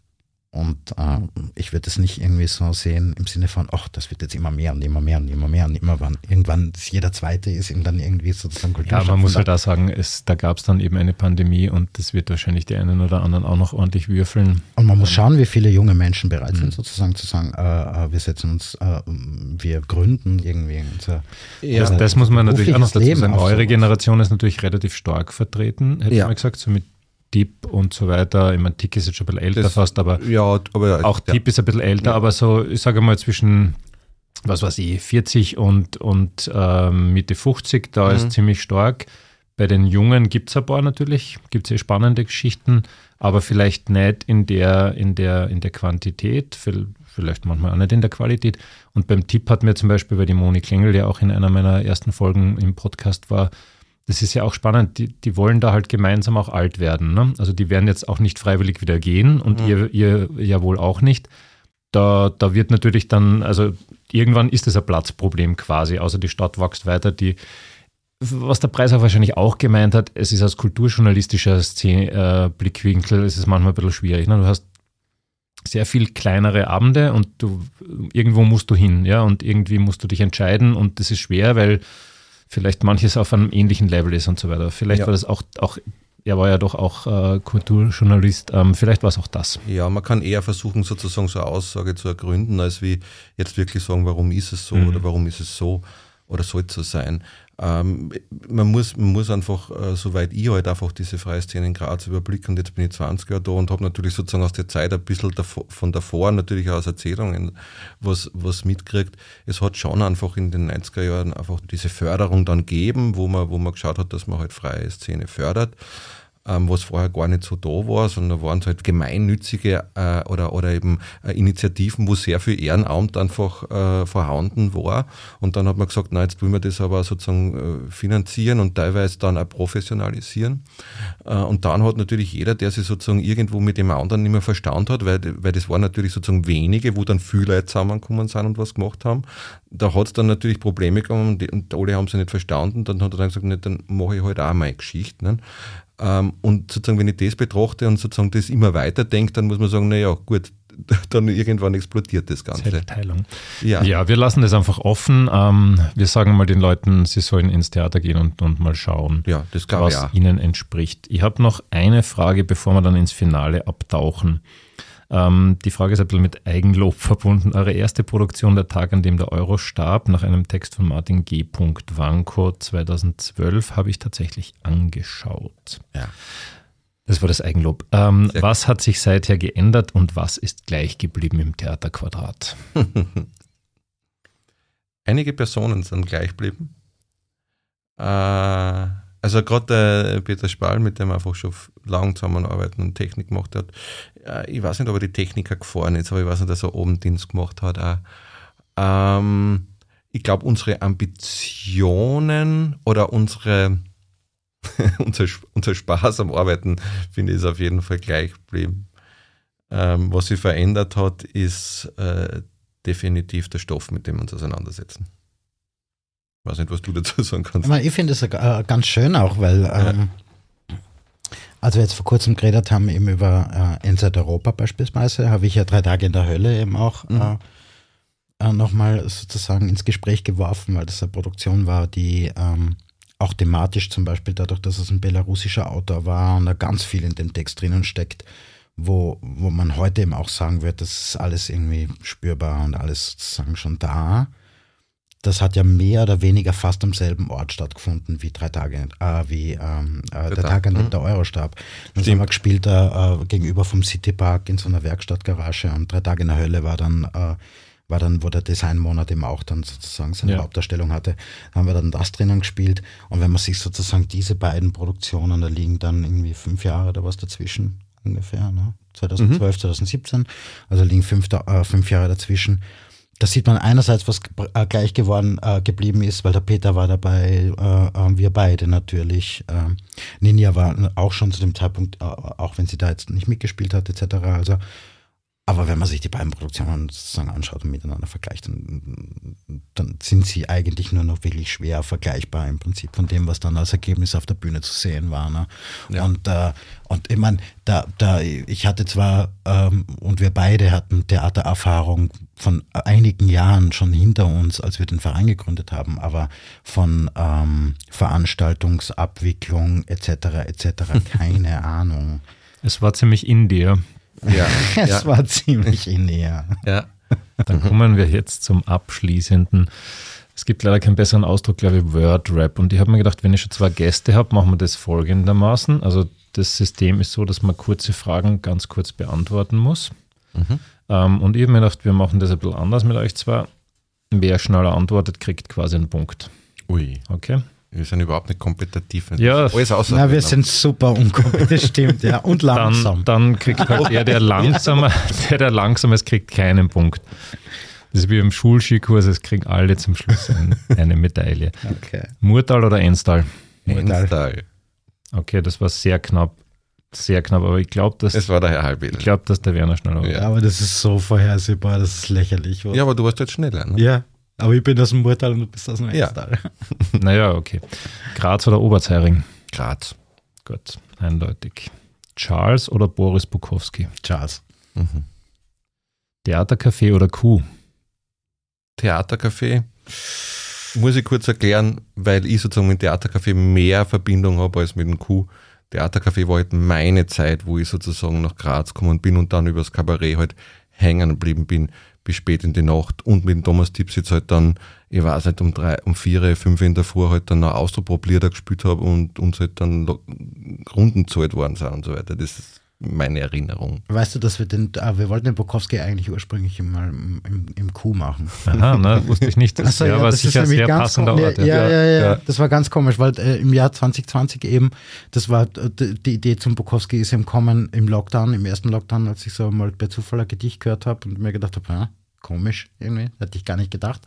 Und äh, ich würde es nicht irgendwie so sehen im Sinne von, ach, das wird jetzt immer mehr und immer mehr und immer mehr und immer wann, irgendwann jeder Zweite ist irgendwann irgendwie sozusagen Kultur. Ja, man muss halt da sagen, es, da gab es dann eben eine Pandemie und das wird wahrscheinlich die einen oder anderen auch noch ordentlich würfeln. Und man muss ähm, schauen, wie viele junge Menschen bereit sind, mhm. sozusagen zu sagen, äh, äh, wir setzen uns, äh, wir gründen irgendwie unser. Ja, das, das muss man natürlich auch noch dazu sagen. Eure Generation ist natürlich relativ stark vertreten, hätte ja. ich mal gesagt, so mit Deep und so weiter. Ich meine, Tick ist jetzt schon ein bisschen älter das, fast, aber, ja, aber auch ja. Deep ist ein bisschen älter, ja. aber so, ich sage mal, zwischen, was weiß ich, 40 und, und ähm, Mitte 50, da mhm. ist ziemlich stark. Bei den Jungen gibt es ein paar natürlich, gibt es eh spannende Geschichten, aber vielleicht nicht in der, in der, in der Quantität, vielleicht manchmal auch nicht in der Qualität. Und beim Tipp hat mir zum Beispiel, weil die Moni Klengel ja auch in einer meiner ersten Folgen im Podcast war, das ist ja auch spannend, die, die wollen da halt gemeinsam auch alt werden. Ne? Also die werden jetzt auch nicht freiwillig wieder gehen und mhm. ihr, ihr ja wohl auch nicht. Da, da wird natürlich dann, also irgendwann ist das ein Platzproblem quasi, außer die Stadt wächst weiter. Die, was der Preis auch wahrscheinlich auch gemeint hat, es ist aus kulturjournalistischer Szene, äh, Blickwinkel, es ist manchmal ein bisschen schwierig. Ne? Du hast sehr viel kleinere Abende und du irgendwo musst du hin, ja, und irgendwie musst du dich entscheiden und das ist schwer, weil vielleicht manches auf einem ähnlichen Level ist und so weiter. Vielleicht ja. war das auch, auch er war ja doch auch äh, Kulturjournalist. Ähm, vielleicht war es auch das. Ja, man kann eher versuchen, sozusagen so eine Aussage zu ergründen, als wie jetzt wirklich sagen, warum ist es so mhm. oder warum ist es so oder soll es so sein. Ähm, man, muss, man muss einfach, äh, soweit ich halt einfach diese freie Szene in Graz überblicken und jetzt bin ich 20 Jahre da und habe natürlich sozusagen aus der Zeit ein bisschen davor, von davor, natürlich auch aus Erzählungen, was, was mitkriegt. Es hat schon einfach in den 90er Jahren einfach diese Förderung dann gegeben, wo man, wo man geschaut hat, dass man halt freie Szene fördert was vorher gar nicht so da war, sondern waren es halt gemeinnützige äh, oder, oder eben äh, Initiativen, wo sehr viel Ehrenamt einfach äh, vorhanden war. Und dann hat man gesagt, na jetzt wollen wir das aber sozusagen finanzieren und teilweise dann auch professionalisieren. Und dann hat natürlich jeder, der sich sozusagen irgendwo mit dem anderen nicht mehr verstanden hat, weil, weil das waren natürlich sozusagen wenige, wo dann viele Leute zusammengekommen sind und was gemacht haben. Da hat es dann natürlich Probleme gegeben und, alle haben sie nicht verstanden. Dann hat er dann gesagt, ne, dann mache ich halt auch meine Geschichte. Ne? Ähm, und sozusagen, wenn ich das betrachte und sozusagen das immer weiter denke, dann muss man sagen, naja, gut, dann irgendwann explodiert das Ganze. Ja. ja, wir lassen das einfach offen. Ähm, wir sagen mal den Leuten, sie sollen ins Theater gehen und, und mal schauen, ja, was ihnen entspricht. Ich habe noch eine Frage, bevor wir dann ins Finale abtauchen. Ähm, die Frage ist ein bisschen mit Eigenlob verbunden. Eure erste Produktion, der Tag, an dem der Euro starb, nach einem Text von Martin G. Wanko 2012, habe ich tatsächlich angeschaut. Ja. Das war das Eigenlob. Ähm, was hat sich seither geändert und was ist gleich geblieben im Theaterquadrat? Einige Personen sind gleich geblieben. Äh, also gerade der Peter Spall, mit dem einfach schon lang zusammenarbeiten und Technik gemacht hat. Ich weiß nicht, ob er die Techniker gefahren ist, aber ich weiß nicht, dass er oben Dienst gemacht hat. Auch. Ähm, ich glaube, unsere Ambitionen oder unsere, unser, unser Spaß am Arbeiten, finde ich, ist auf jeden Fall gleich geblieben. Ähm, was sich verändert hat, ist äh, definitiv der Stoff, mit dem wir uns auseinandersetzen. Ich weiß nicht, was du dazu sagen kannst. Ich finde es äh, ganz schön auch, weil ähm, als wir jetzt vor kurzem geredet haben, eben über äh, Inside Europa beispielsweise, habe ich ja drei Tage in der Hölle eben auch mhm. äh, äh, nochmal sozusagen ins Gespräch geworfen, weil das eine Produktion war, die ähm, auch thematisch zum Beispiel dadurch, dass es ein belarussischer Autor war und da ganz viel in dem Text drinnen steckt, wo, wo man heute eben auch sagen wird, das ist alles irgendwie spürbar und alles sozusagen schon da das hat ja mehr oder weniger fast am selben Ort stattgefunden wie drei Tage, äh, wie ähm, äh, der, der, Tag, an dem mhm. der Euro starb. Dann haben wir gespielt äh, gegenüber vom Citypark in so einer Werkstattgarage und drei Tage in der Hölle war dann, äh, war dann, wo der Designmonat eben auch dann sozusagen seine ja. Hauptdarstellung hatte, haben wir dann das drinnen gespielt. Und wenn man sich sozusagen diese beiden Produktionen, da liegen dann irgendwie fünf Jahre oder was dazwischen ungefähr, ne? 2012, mhm. 2017, also liegen fünf, äh, fünf Jahre dazwischen da sieht man einerseits, was äh, gleich geworden äh, geblieben ist, weil der Peter war dabei, äh, äh, wir beide natürlich. Äh, Ninja war auch schon zu dem Zeitpunkt, äh, auch wenn sie da jetzt nicht mitgespielt hat, etc. Also aber wenn man sich die beiden Produktionen sozusagen anschaut und miteinander vergleicht, dann, dann, sind sie eigentlich nur noch wirklich schwer vergleichbar im Prinzip von dem, was dann als Ergebnis auf der Bühne zu sehen war. Ne? Ja. Und, äh, und ich meine, da, da, ich hatte zwar, ähm, und wir beide hatten Theatererfahrung von einigen Jahren schon hinter uns, als wir den Verein gegründet haben, aber von ähm, Veranstaltungsabwicklung etc. etc. keine Ahnung. Es war ziemlich in dir. Ja, es ja. war ziemlich in näher. Ja. Dann kommen wir jetzt zum abschließenden. Es gibt leider keinen besseren Ausdruck, glaube ich, Word-Rap. Und ich habe mir gedacht, wenn ich schon zwei Gäste habe, machen wir das folgendermaßen. Also das System ist so, dass man kurze Fragen ganz kurz beantworten muss. Mhm. Ähm, und ich habe mir gedacht, wir machen das ein bisschen anders mit euch zwei. Wer schneller antwortet, kriegt quasi einen Punkt. Ui. Okay. Wir sind überhaupt nicht kompetitiv. Ja, alles außer Na, wir sind super unkompetitiv, stimmt, ja. Und langsam. Dann, dann kriegt halt der, der langsamer, der, der langsam ist, kriegt keinen Punkt. Das ist wie im Schulskikurs, es kriegen alle zum Schluss ein, eine Medaille. Okay. Murtal oder Enstal? Enstal. Okay, das war sehr knapp. Sehr knapp, aber ich glaube, dass. Es war der Herr Halbedel. Ich glaube, dass der Werner schneller war. Ja, aber das ist so vorhersehbar, das ist lächerlich. Ja, aber du warst jetzt schneller, ne? Ja. Aber ich bin aus dem Murtal und du bist aus dem Einstal. Ja. naja, okay. Graz oder Oberzeiring? Graz. Gut, eindeutig. Charles oder Boris Bukowski? Charles. Mhm. Theatercafé oder Kuh? Theatercafé. Muss ich kurz erklären, weil ich sozusagen mit dem Theatercafé mehr Verbindung habe als mit dem Kuh. Theatercafé war halt meine Zeit, wo ich sozusagen nach Graz gekommen bin und dann übers Kabarett halt hängen geblieben bin bis spät in die Nacht und mit dem Thomas Tipsitz halt dann, ich weiß nicht, um drei, um vier, fünf in der Früh halt dann noch Austroproblier gespielt habe und uns halt dann Runden zahlt worden sind und so weiter. Das ist meine Erinnerung. Weißt du, dass wir den, ah, wir wollten den Bukowski eigentlich ursprünglich mal im, im, im Q machen. Aha, ne, wusste ich nicht. Das, so, ja, war sicher sehr passender Ort. Ja, ja, ja, ja, das war ganz komisch, weil äh, im Jahr 2020 eben, das war äh, die Idee zum Bukowski ist im Kommen im Lockdown, im ersten Lockdown, als ich so mal bei Zufall ein Gedicht gehört habe und mir gedacht habe, ja, komisch irgendwie, hätte ich gar nicht gedacht.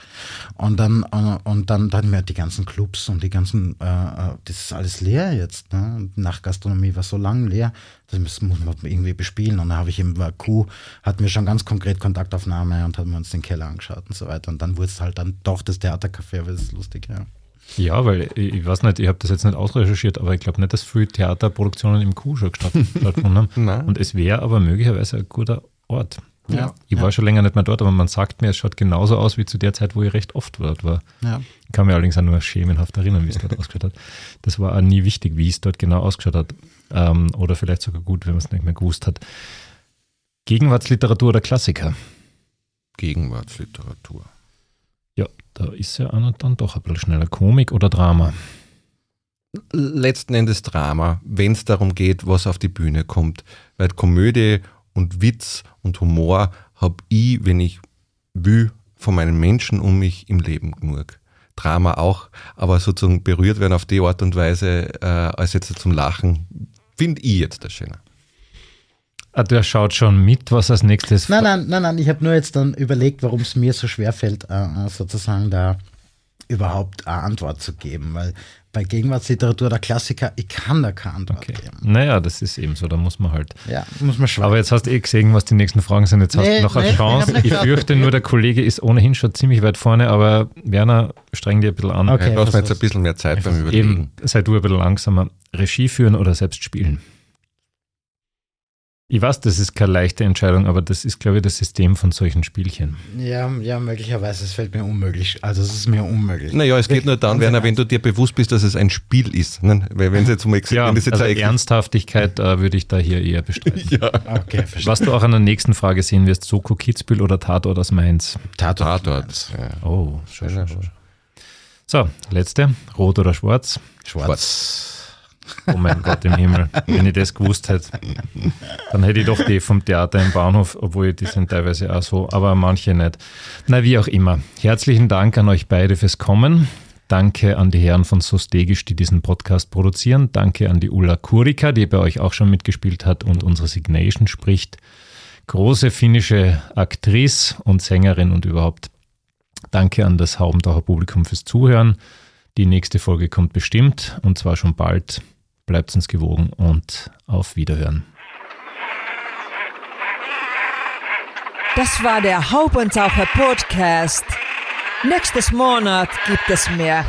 Und dann, äh, und dann, dann mir die ganzen Clubs und die ganzen, äh, äh, das ist alles leer jetzt. Ne? Nachtgastronomie war so lang leer, das muss, muss man irgendwie bespielen. Und dann habe ich im Q, hatten wir schon ganz konkret Kontaktaufnahme und haben uns den Keller angeschaut und so weiter. Und dann wurde es halt dann doch das Theatercafé, aber das ist lustig, ja. Ja, weil ich weiß nicht, ich habe das jetzt nicht ausrecherchiert, aber ich glaube nicht, dass viele Theaterproduktionen im Q schon stattgefunden haben. und es wäre aber möglicherweise ein guter Ort. Ja, ich war schon länger nicht mehr dort, aber man sagt mir, es schaut genauso aus wie zu der Zeit, wo ich recht oft dort war. Ja. Ich kann mir allerdings auch nur schemenhaft erinnern, wie es dort ausgeschaut hat. Das war auch nie wichtig, wie es dort genau ausgeschaut hat. Ähm, oder vielleicht sogar gut, wenn man es nicht mehr gewusst hat. Gegenwartsliteratur oder Klassiker? Gegenwartsliteratur. Ja, da ist ja einer dann doch ein bisschen schneller. Komik oder Drama? Letzten Endes Drama, wenn es darum geht, was auf die Bühne kommt. Weil Komödie und Witz und Humor habe ich, wenn ich will, von meinen Menschen um mich im Leben genug. Drama auch, aber sozusagen berührt werden auf die Art und Weise, äh, als jetzt zum Lachen, finde ich jetzt das Schöne. Ah, der schaut schon mit, was als nächstes. Nein, nein, nein, nein. Ich habe nur jetzt dann überlegt, warum es mir so schwer fällt, äh, sozusagen da überhaupt eine Antwort zu geben, weil bei Gegenwartsliteratur der Klassiker, ich kann da keine Antwort okay. geben. Naja, das ist eben so, da muss man halt. Ja, muss man schweigen. Aber jetzt hast du eh gesehen, was die nächsten Fragen sind. Jetzt hast nee, du noch eine nee, Chance. Ich, ich fürchte nur, der Kollege ist ohnehin schon ziemlich weit vorne, aber Werner, streng dir ein bisschen an. Okay, du brauchst jetzt ein bisschen mehr Zeit beim Überlegen. Eben, sei du ein bisschen langsamer. Regie führen oder selbst spielen? Ich weiß, das ist keine leichte Entscheidung, aber das ist, glaube ich, das System von solchen Spielchen. Ja, ja, möglicherweise. Es fällt mir unmöglich. Also es ist mir unmöglich. Naja, es geht nur dann, Werner, wenn du dir bewusst bist, dass es ein Spiel ist. Ne? Weil wenn es jetzt um Ex ja, jetzt also Ernsthaftigkeit äh, würde ich da hier eher bestreiten. ja. Okay, verstehe. Was du auch an der nächsten Frage sehen wirst, Soko Kitzbühel oder Tatort aus Mainz? Tatort. Tatort. Ja. Oh, schön, schön, schön. So, letzte. Rot oder schwarz? Schwarz. schwarz. Oh mein Gott im Himmel, wenn ich das gewusst hätte, dann hätte ich doch die vom Theater im Bahnhof, obwohl die sind teilweise auch so, aber manche nicht. Na, wie auch immer. Herzlichen Dank an euch beide fürs Kommen. Danke an die Herren von Sostegisch, die diesen Podcast produzieren. Danke an die Ulla Kurika, die bei euch auch schon mitgespielt hat und unsere Signation spricht. Große finnische Aktrice und Sängerin und überhaupt. Danke an das Haubentaucher Publikum fürs Zuhören. Die nächste Folge kommt bestimmt und zwar schon bald. Bleibt uns gewogen und auf Wiederhören. Das war der Haubentaucher Podcast. Nächstes Monat gibt es mehr.